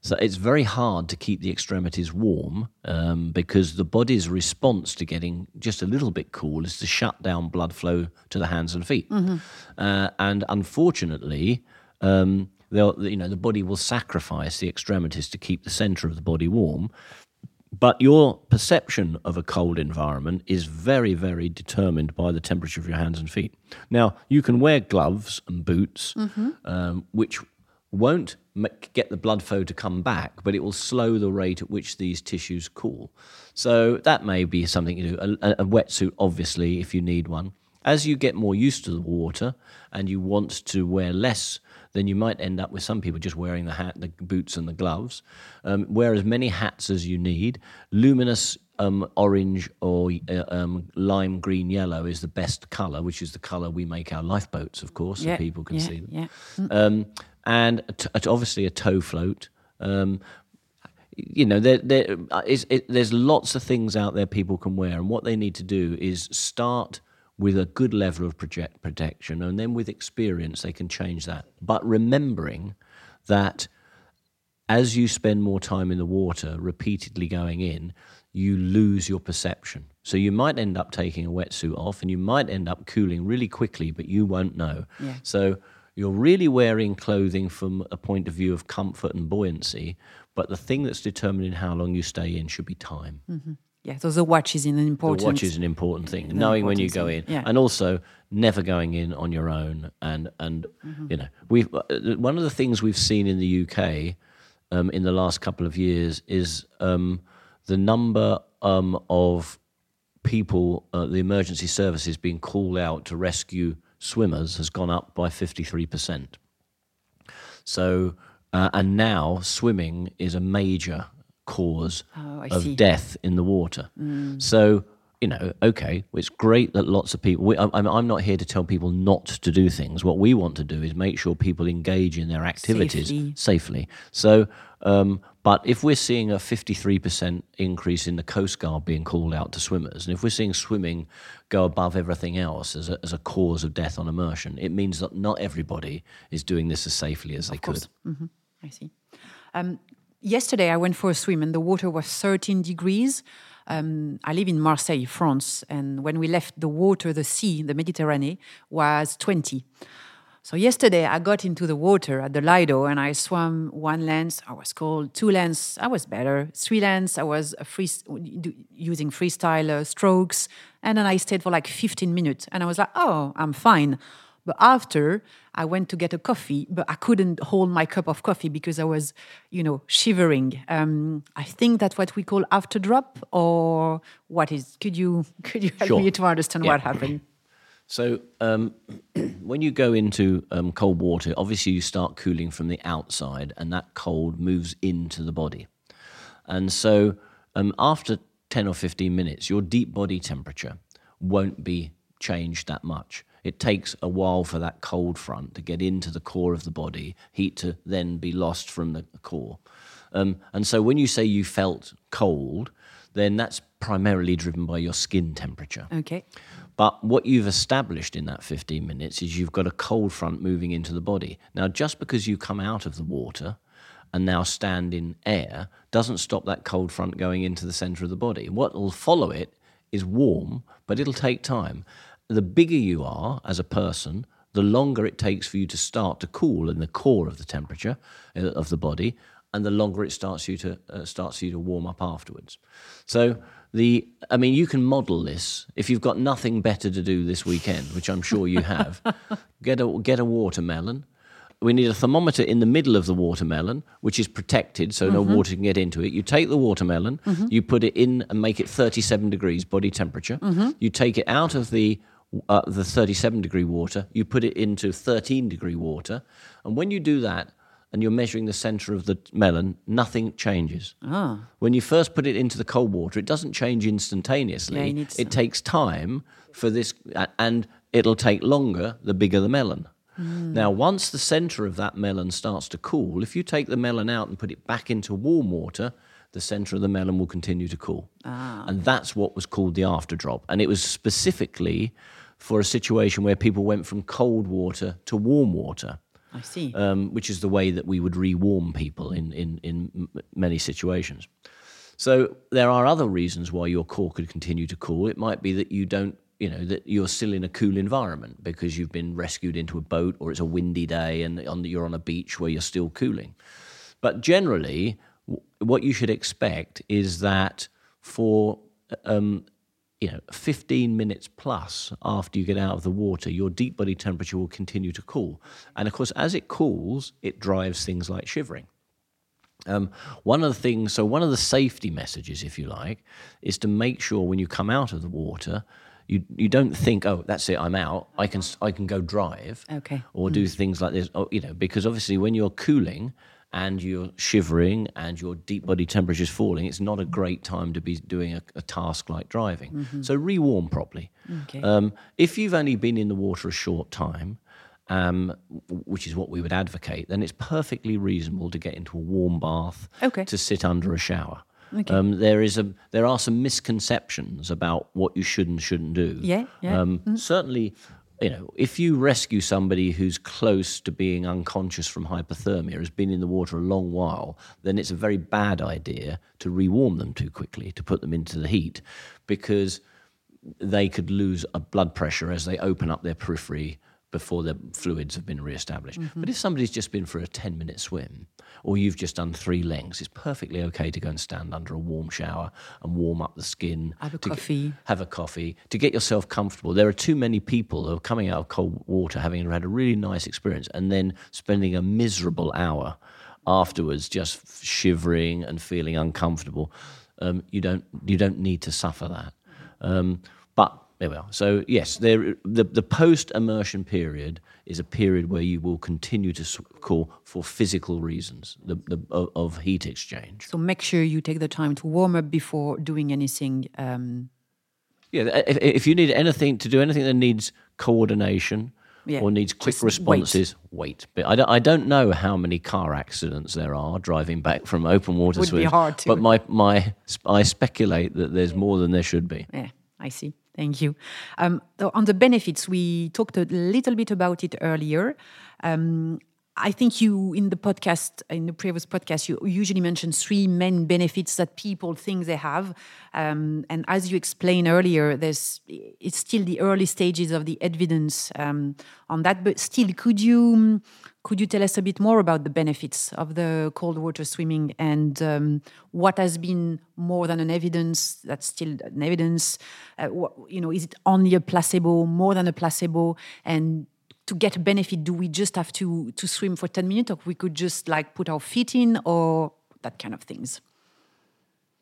So it's very hard to keep the extremities warm um, because the body's response to getting just a little bit cool is to shut down blood flow to the hands and feet. Mm-hmm. Uh, and unfortunately, um, you know, the body will sacrifice the extremities to keep the center of the body warm. But your perception of a cold environment is very, very determined by the temperature of your hands and feet. Now, you can wear gloves and boots, mm-hmm. um, which won't get the blood flow to come back, but it will slow the rate at which these tissues cool. So that may be something you do. A, a, wetsuit, obviously, if you need one. As you get more used to the water and you want to wear less, then you might end up with some people just wearing the hat, the boots, and the gloves. Um, wear as many hats as you need. Luminous um, orange or uh, um, lime green yellow is the best color, which is the color we make our lifeboats, of course, yeah, so people can yeah, see them. Yeah. Um, and obviously a tow float. Um, you know, there, there is, it, there's lots of things out there people can wear, and what they need to do is start with a good level of project protection, and then with experience they can change that. But remembering that as you spend more time in the water, repeatedly going in, you lose your perception. So you might end up taking a wetsuit off, and you might end up cooling really quickly, but you won't know. Yeah. So you're really wearing clothing from a point of view of comfort and buoyancy, but the thing that's determining how long you stay in should be time. Mm-hmm. Yeah, so the watch is an important. The watch is an important thing. Knowing when you go in, yeah. and also never going in on your own. And and mm-hmm. you know, we've uh, one of the things we've seen in the UK um, in the last couple of years is um, the number um, of people, uh, the emergency services being called out to rescue swimmers has gone up by 53%. So, uh, and now swimming is a major cause oh, of see. death in the water. Mm. So, you know, okay, it's great that lots of people. We, I'm, I'm not here to tell people not to do things. What we want to do is make sure people engage in their activities safely. safely. So, um, but if we're seeing a 53% increase in the Coast Guard being called out to swimmers, and if we're seeing swimming go above everything else as a, as a cause of death on immersion, it means that not everybody is doing this as safely as of they course. could. Mm-hmm. I see. Um, yesterday, I went for a swim, and the water was 13 degrees. Um, I live in Marseille, France, and when we left the water, the sea, the Mediterranean, was 20. So yesterday I got into the water at the Lido and I swam one length. I was cold. Two lengths. I was better. Three lengths. I was free, using freestyle uh, strokes, and then I stayed for like 15 minutes. And I was like, oh, I'm fine. But after I went to get a coffee, but I couldn't hold my cup of coffee because I was, you know, shivering. Um, I think that's what we call after drop, or what is? Could you could you help Sure. me to understand Yeah. what happened? So, um, when you go into um, cold water, obviously you start cooling from the outside, and that cold moves into the body. And so, um, after 10 or 15 minutes, your deep body temperature won't be changed that much. It takes a while for that cold front to get into the core of the body, heat to then be lost from the core. Um, and so when you say you felt cold, then that's primarily driven by your skin temperature. Okay. But what you've established in that 15 minutes is you've got a cold front moving into the body. Now, just because you come out of the water and now stand in air doesn't stop that cold front going into the center of the body. What will follow it is warm, but it'll take time. The bigger you are as a person, the longer it takes for you to start to cool in the core of the temperature uh, of the body, and the longer it starts you to uh, starts you to warm up afterwards. So the I mean, you can model this if you've got nothing better to do this weekend, which I'm sure you have. get a get a watermelon. We need a thermometer in the middle of the watermelon, which is protected so no water can get into it. You take the watermelon, you put it in and make it 37 degrees body temperature. You take it out of the uh, the 37 degree water, you put it into 13 degree water, and when you do that, and you're measuring the center of the melon, nothing changes. Ah. When you first put it into the cold water, it doesn't change instantaneously. Yeah, it takes time for this, and it'll take longer the bigger the melon. Hmm. Now, once the center of that melon starts to cool, if you take the melon out and put it back into warm water, the center of the melon will continue to cool. Ah. And that's what was called the after drop. And it was specifically for a situation where people went from cold water to warm water I see. um, which is the way that we would rewarm people in, in, in many situations. So there are other reasons why your core could continue to cool. It might be that you don't, you know, that you're still in a cool environment because you've been rescued into a boat or it's a windy day and on, you're on a beach where you're still cooling. But generally, w- what you should expect is that for um, you know 15 minutes plus after you get out of the water, your deep body temperature will continue to cool, and of course, as it cools, it drives things like shivering. Um, one of the things, so one of the safety messages, if you like, is to make sure when you come out of the water, you you don't think, oh, that's it, I'm out. I can I can go drive, Okay. or do things like this, oh, you know, because obviously when you're cooling and you're shivering and your deep body temperature is falling, it's not a great time to be doing a, a task like driving. So rewarm properly. Okay. Um, if you've only been in the water a short time, um, which is what we would advocate, then it's perfectly reasonable to get into a warm bath, Okay. to sit under a shower. Um, there is a there are some misconceptions about what you should and shouldn't do. Yeah, yeah. Um, Certainly, you know, if you rescue somebody who's close to being unconscious from hypothermia, has been in the water a long while, then it's a very bad idea to rewarm them too quickly, to put them into the heat, because they could lose a blood pressure as they open up their periphery before their fluids have been re-established. But if somebody's just been for a 10 minute swim or you've just done three lengths, it's perfectly okay to go and stand under a warm shower and warm up the skin. Have a to get- coffee. have a coffee to get yourself comfortable. There are too many people who are coming out of cold water having had a really nice experience and then spending a miserable hour afterwards just shivering and feeling uncomfortable. Um, you don't you don't need to suffer that. Um, but there we are. So yes, there, the the post immersion period is a period where you will continue to call for physical reasons the, the, of, of heat exchange. so make sure you take the time to warm up before doing anything. Um, Yeah, if, if you need anything to do anything that needs coordination Yeah, or needs quick just wait. responses, wait. But I don't, I don't know how many car accidents there are driving back from open water Would be hard to- But my, my, I speculate that there's more than there should be. Yeah, I see. Thank you. Um, on the benefits, we talked a little bit about it earlier. Um, I think you, in the podcast, in the previous podcast, you usually mention three main benefits that people think they have. Um, and as you explained earlier, there's it's still the early stages of the evidence um, on that. But still, could you could you tell us a bit more about the benefits of the cold water swimming and um, what has been more than an evidence that's still an evidence? Uh, what, you know, is it only a placebo, more than a placebo, and to get a benefit, do we just have to to swim for ten minutes, or we could just like put our feet in, or that kind of things?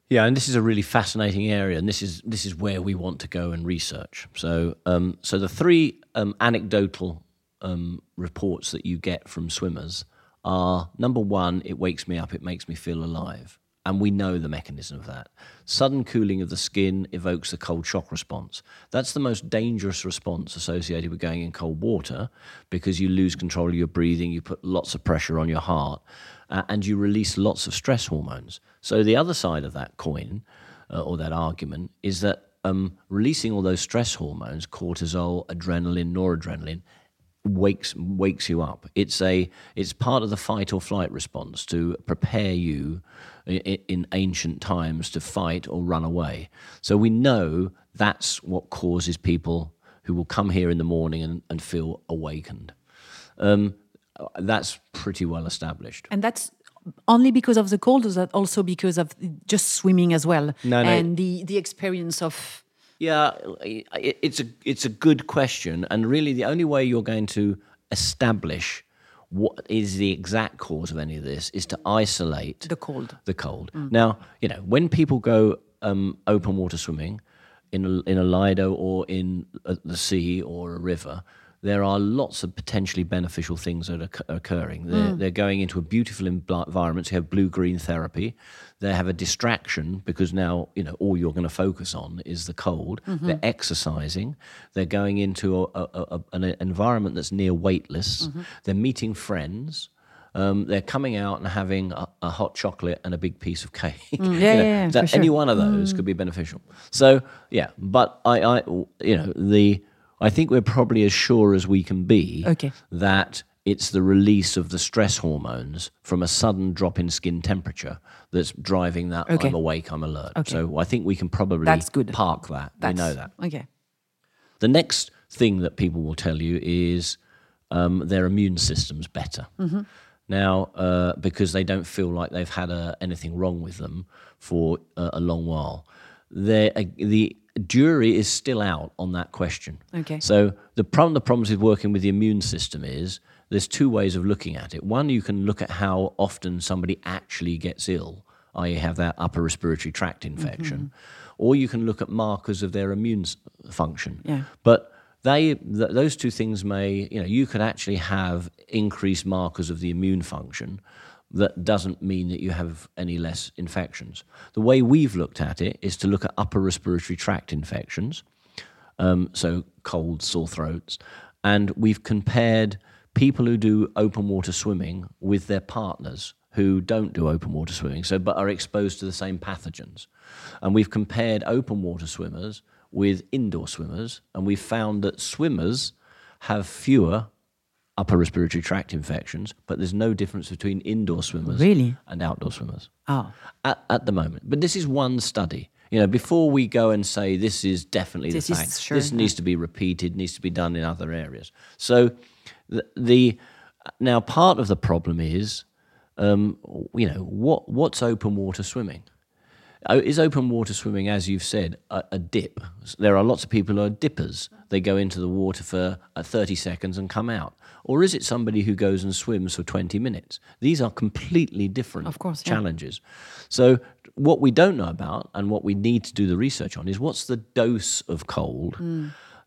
Yeah, and this is a really fascinating area, and this is this is where we want to go and research. So, um, so the three um, anecdotal um, reports that you get from swimmers are number one, it wakes me up, it makes me feel alive, and we know the mechanism of that. Sudden cooling of the skin evokes the cold shock response. That's the most dangerous response associated with going in cold water because you lose control of your breathing, you put lots of pressure on your heart, uh, and you release lots of stress hormones. So, the other side of that coin, uh, or that argument, is that um, releasing all those stress hormones, cortisol, adrenaline, noradrenaline, wakes wakes you up. It's a it's part of the fight or flight response to prepare you in, in ancient times to fight or run away. So we know that's what causes people who will come here in the morning and, and feel awakened. Um, that's pretty well established. And that's only because of the cold, or that also because of just swimming as well, No, no. and the the experience of Yeah, it's a it's a good question, and really the only way you're going to establish what is the exact cause of any of this is to isolate the cold. the cold. Now, you know, when people go um, open water swimming in a, in a lido or in uh, the sea or a river, there are lots of potentially beneficial things that are occur- occurring. They're, they're going into a beautiful env- environment. You have blue green therapy. They have a distraction because now you know all you're going to focus on is the cold. They're exercising. They're going into a, a, a, an environment that's near weightless. They're meeting friends. Um, they're coming out and having a, a hot chocolate and a big piece of cake. Mm, yeah, know, yeah, for sure. Any one of those could be beneficial. So yeah, but I, I, you know, the I think we're probably as sure as we can be Okay. that it's the release of the stress hormones from a sudden drop in skin temperature that's driving that. Okay. I'm awake, I'm alert. Okay. So I think we can probably That's good. park that. That's, we know that. Okay. The next thing that people will tell you is um, their immune system's better. Now, uh, because they don't feel like they've had uh anything wrong with them for uh, a long while. They're, uh, the jury is still out on that question. Okay. So the problem, the problems with working with the immune system is there's two ways of looking at it. One, you can look at how often somebody actually gets ill, i.e., have that upper respiratory tract infection, mm-hmm. or you can look at markers of their immune function. Yeah. But they, th- those two things may, you know, you could actually have increased markers of the immune function. That doesn't mean that you have any less infections. The way we've looked at it is to look at upper respiratory tract infections um, so cold, sore throats. And we've compared people who do open water swimming with their partners who don't do open water swimming, so but are exposed to the same pathogens. And we've compared open water swimmers with indoor swimmers, and we've found that swimmers have fewer upper respiratory tract infections, but there's no difference between indoor swimmers Really? and outdoor swimmers Oh, at, at the moment. But this is one study. You know, before we go and say this is definitely This the is fact, sure, this needs to be repeated, needs to be done in other areas. So the, the now part of the problem is, um, you know, what what's open water swimming? Is open water swimming, as you've said, a, a dip? There are lots of people who are dippers. They go into the water for uh, 30 seconds and come out. Or is it somebody who goes and swims for 20 minutes? These are completely different Of course, yeah. challenges. So, what we don't know about and what we need to do the research on is what's the dose of cold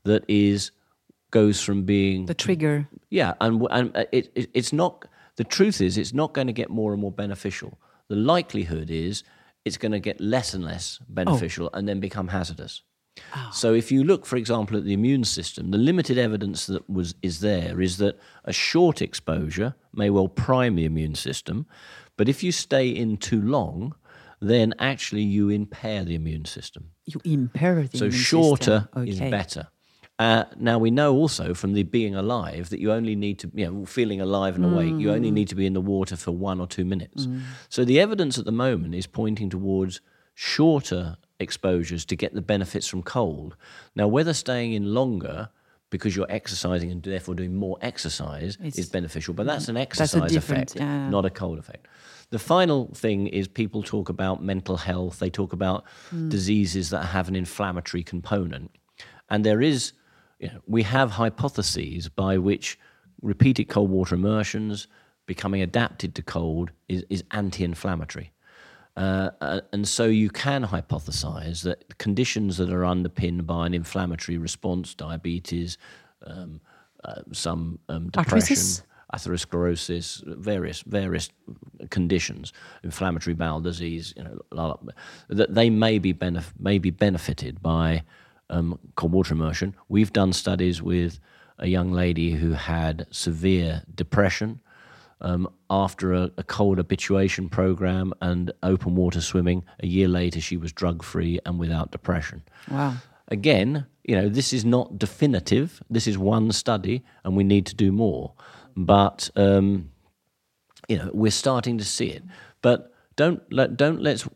that is goes from being the trigger. yeah, and and uh, it, it it's not. The truth is, it's not going to get more and more beneficial. The likelihood is it's going to get less and less oh. beneficial and then become hazardous. Oh. So if you look, for example, at the immune system, the limited evidence that was is there is that a short exposure may well prime the immune system, but if you stay in too long, then actually you impair the immune system. You impair the So immune shorter system. is Okay. better. Uh, now we know also from the being alive that you only need to, you know, feeling alive and awake. You Mm. only need to be in the water for one or two minutes. So the evidence at the moment is pointing towards shorter exposures to get the benefits from cold. Now whether staying in longer because you're exercising and therefore doing more exercise It's- is beneficial, but that's an exercise different- effect, yeah. not a cold effect. The final thing is people talk about mental health. They talk about diseases that have an inflammatory component, and there is, you know, we have hypotheses by which repeated cold water immersions, becoming adapted to cold, is, is anti-inflammatory. Uh, uh, and so you can hypothesize that conditions that are underpinned by an inflammatory response, diabetes, um, uh, some um, depression, Arthritis? atherosclerosis, various various conditions, inflammatory bowel disease, you know, that they may be benef- may be benefited by um, cold water immersion. We've done studies with a young lady who had severe depression um, after a, a, cold habituation program and open water swimming. A year later, she was drug free and without depression. Wow. Again, you know, this is not definitive. This is one study, and we need to do more. But um, you know, we're starting to see it. But don't let don't let's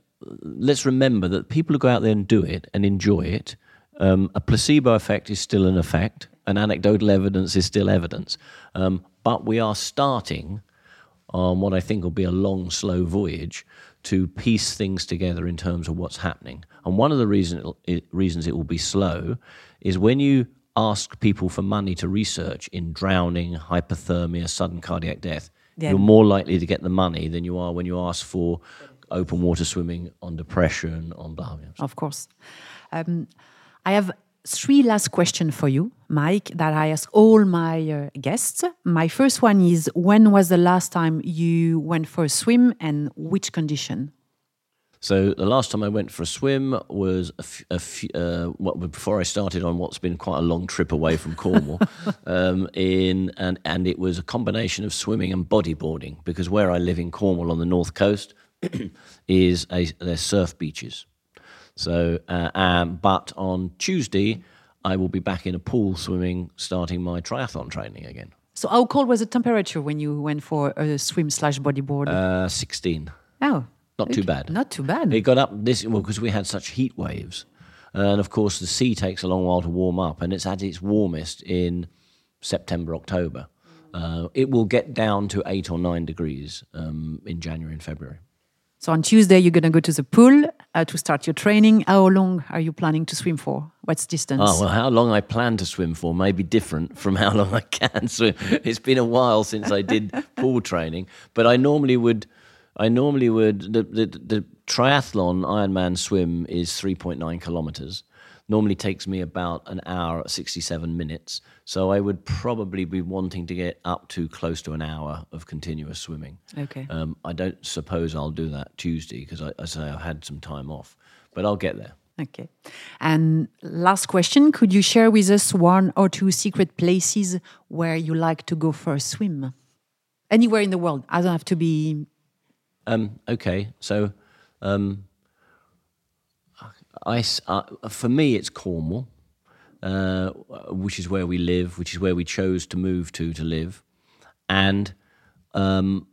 let's remember that people who go out there and do it and enjoy it, um, a placebo effect is still an effect, and anecdotal evidence is still evidence. Um, but we are starting on what I think will be a long, slow voyage to piece things together in terms of what's happening. And one of the reason it, reasons it will be slow is when you ask people for money to research in drowning, hypothermia, sudden cardiac death, yeah. you're more likely to get the money than you are when you ask for open water swimming on depression, on blah. Of course. Um, I have three last questions for you, Mike, that I ask all my uh, guests. My first one is When was the last time you went for a swim and which condition? So the last time I went for a swim was a f- a f- uh, what, before I started on what's been quite a long trip away from Cornwall. um, in and and it was a combination of swimming and bodyboarding because where I live in Cornwall on the north coast is a there's surf beaches. So, uh, um, but on Tuesday, I will be back in a pool swimming, starting my triathlon training again. So, how cold was the temperature when you went for a swim slash bodyboard? Uh, 16. Oh, not too bad. Not too bad. It got up this well because we had such heat waves, and of course the sea takes a long while to warm up, and it's at its warmest in September, October. Uh, it will get down to eight or nine degrees um, in January and February. So on Tuesday, you're going to go to the pool uh, to start your training. How long are you planning to swim for? What's distance? Oh, well, how long I plan to swim for may be different from how long I can swim. It's been a while since I did pool training, but I normally would. I normally would. The, the, the triathlon Ironman swim is 3.9 kilometers normally takes me about an hour, 67 minutes. So I would probably be wanting to get up to close to an hour of continuous swimming. Okay. Um, I don't suppose I'll do that Tuesday because I, I say I've had some time off, but I'll get there. Okay. And last question Could you share with us one or two secret places where you like to go for a swim? Anywhere in the world. I don't have to be. Um, okay. So um, I, uh, for me, it's Cornwall, uh, which is where we live, which is where we chose to move to to live, and um,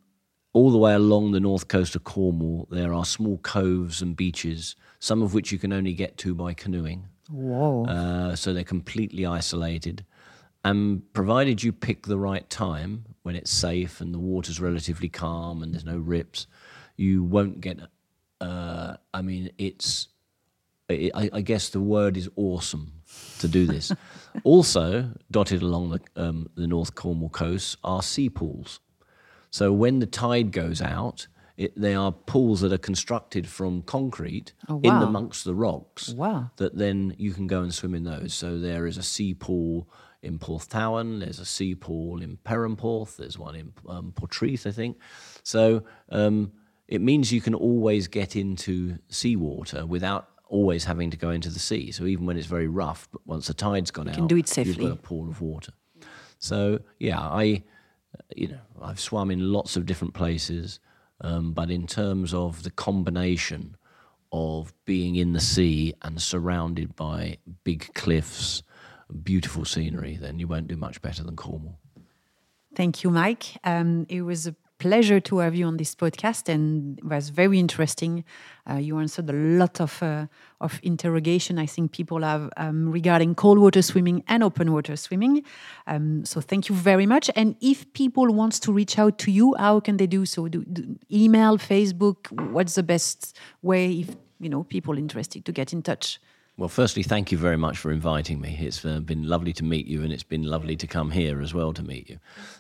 all the way along the north coast of Cornwall, there are small coves and beaches, some of which you can only get to by canoeing. Whoa! Uh, so they're completely isolated, and provided you pick the right time when it's safe and the water's relatively calm and there's no rips, you won't get. Uh, I mean, it's I, I, guess the word is awesome to do this. also, dotted along the, um, the North Cornwall coast are sea pools. So when the tide goes out, it, they are pools that are constructed from concrete oh, wow. in amongst the rocks. Wow. That then you can go and swim in those. So there is a sea pool in Porthtowan, there's a sea pool in Perranporth, there's one in um, Portreath, I think. So um, it means you can always get into seawater without always having to go into the sea. So even when it's very rough, but once the tide's gone you out, can do it safely. you've got a pool of water. So yeah, I, you know, I've swum in lots of different places, um, but in terms of the combination of being in the sea and surrounded by big cliffs, beautiful scenery, then you won't do much better than Cornwall. Thank you, Mike. Um, it was a pleasure to have you on this podcast, and it was very interesting. Uh, you answered a lot of uh, of interrogation. I think people have um, regarding cold water swimming and open water swimming. Um, so thank you very much. And if people wants to reach out to you, how can they do so? Do, do email, Facebook? What's the best way if you know people interested to get in touch? Well, firstly, thank you very much for inviting me. It's uh, been lovely to meet you, and it's been lovely to come here as well to meet you.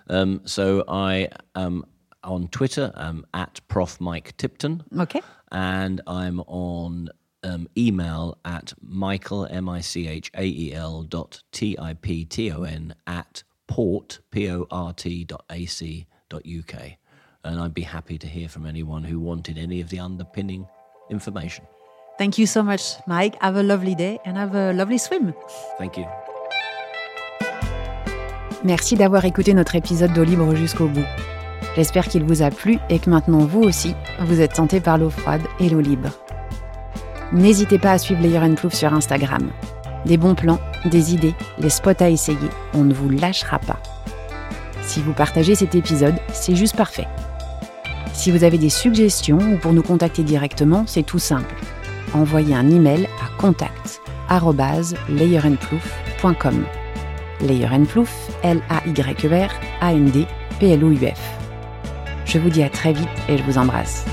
Um, so I am on Twitter. I'm at Prof Mike Tipton. Okay. And I'm on um, email at Michael M I C H A E L dot T I P T O N at port, P-O-R-T dot A-C dot UK. And I'd be happy to hear from anyone who wanted any of the underpinning information. Thank you so much, Mike. Have a lovely day and have a lovely swim. Thank you. Merci d'avoir écouté notre épisode d'eau libre jusqu'au bout. J'espère qu'il vous a plu et que maintenant vous aussi, vous êtes tenté par l'eau froide et l'eau libre. N'hésitez pas à suivre Layer Plouf sur Instagram. Des bons plans, des idées, les spots à essayer, on ne vous lâchera pas. Si vous partagez cet épisode, c'est juste parfait. Si vous avez des suggestions ou pour nous contacter directement, c'est tout simple. Envoyez un email à contact@layerandplouf.com. Layer Plouf, L-A-Y-E-R, A-N-D, P-L-O-U-F. Je vous dis à très vite et je vous embrasse.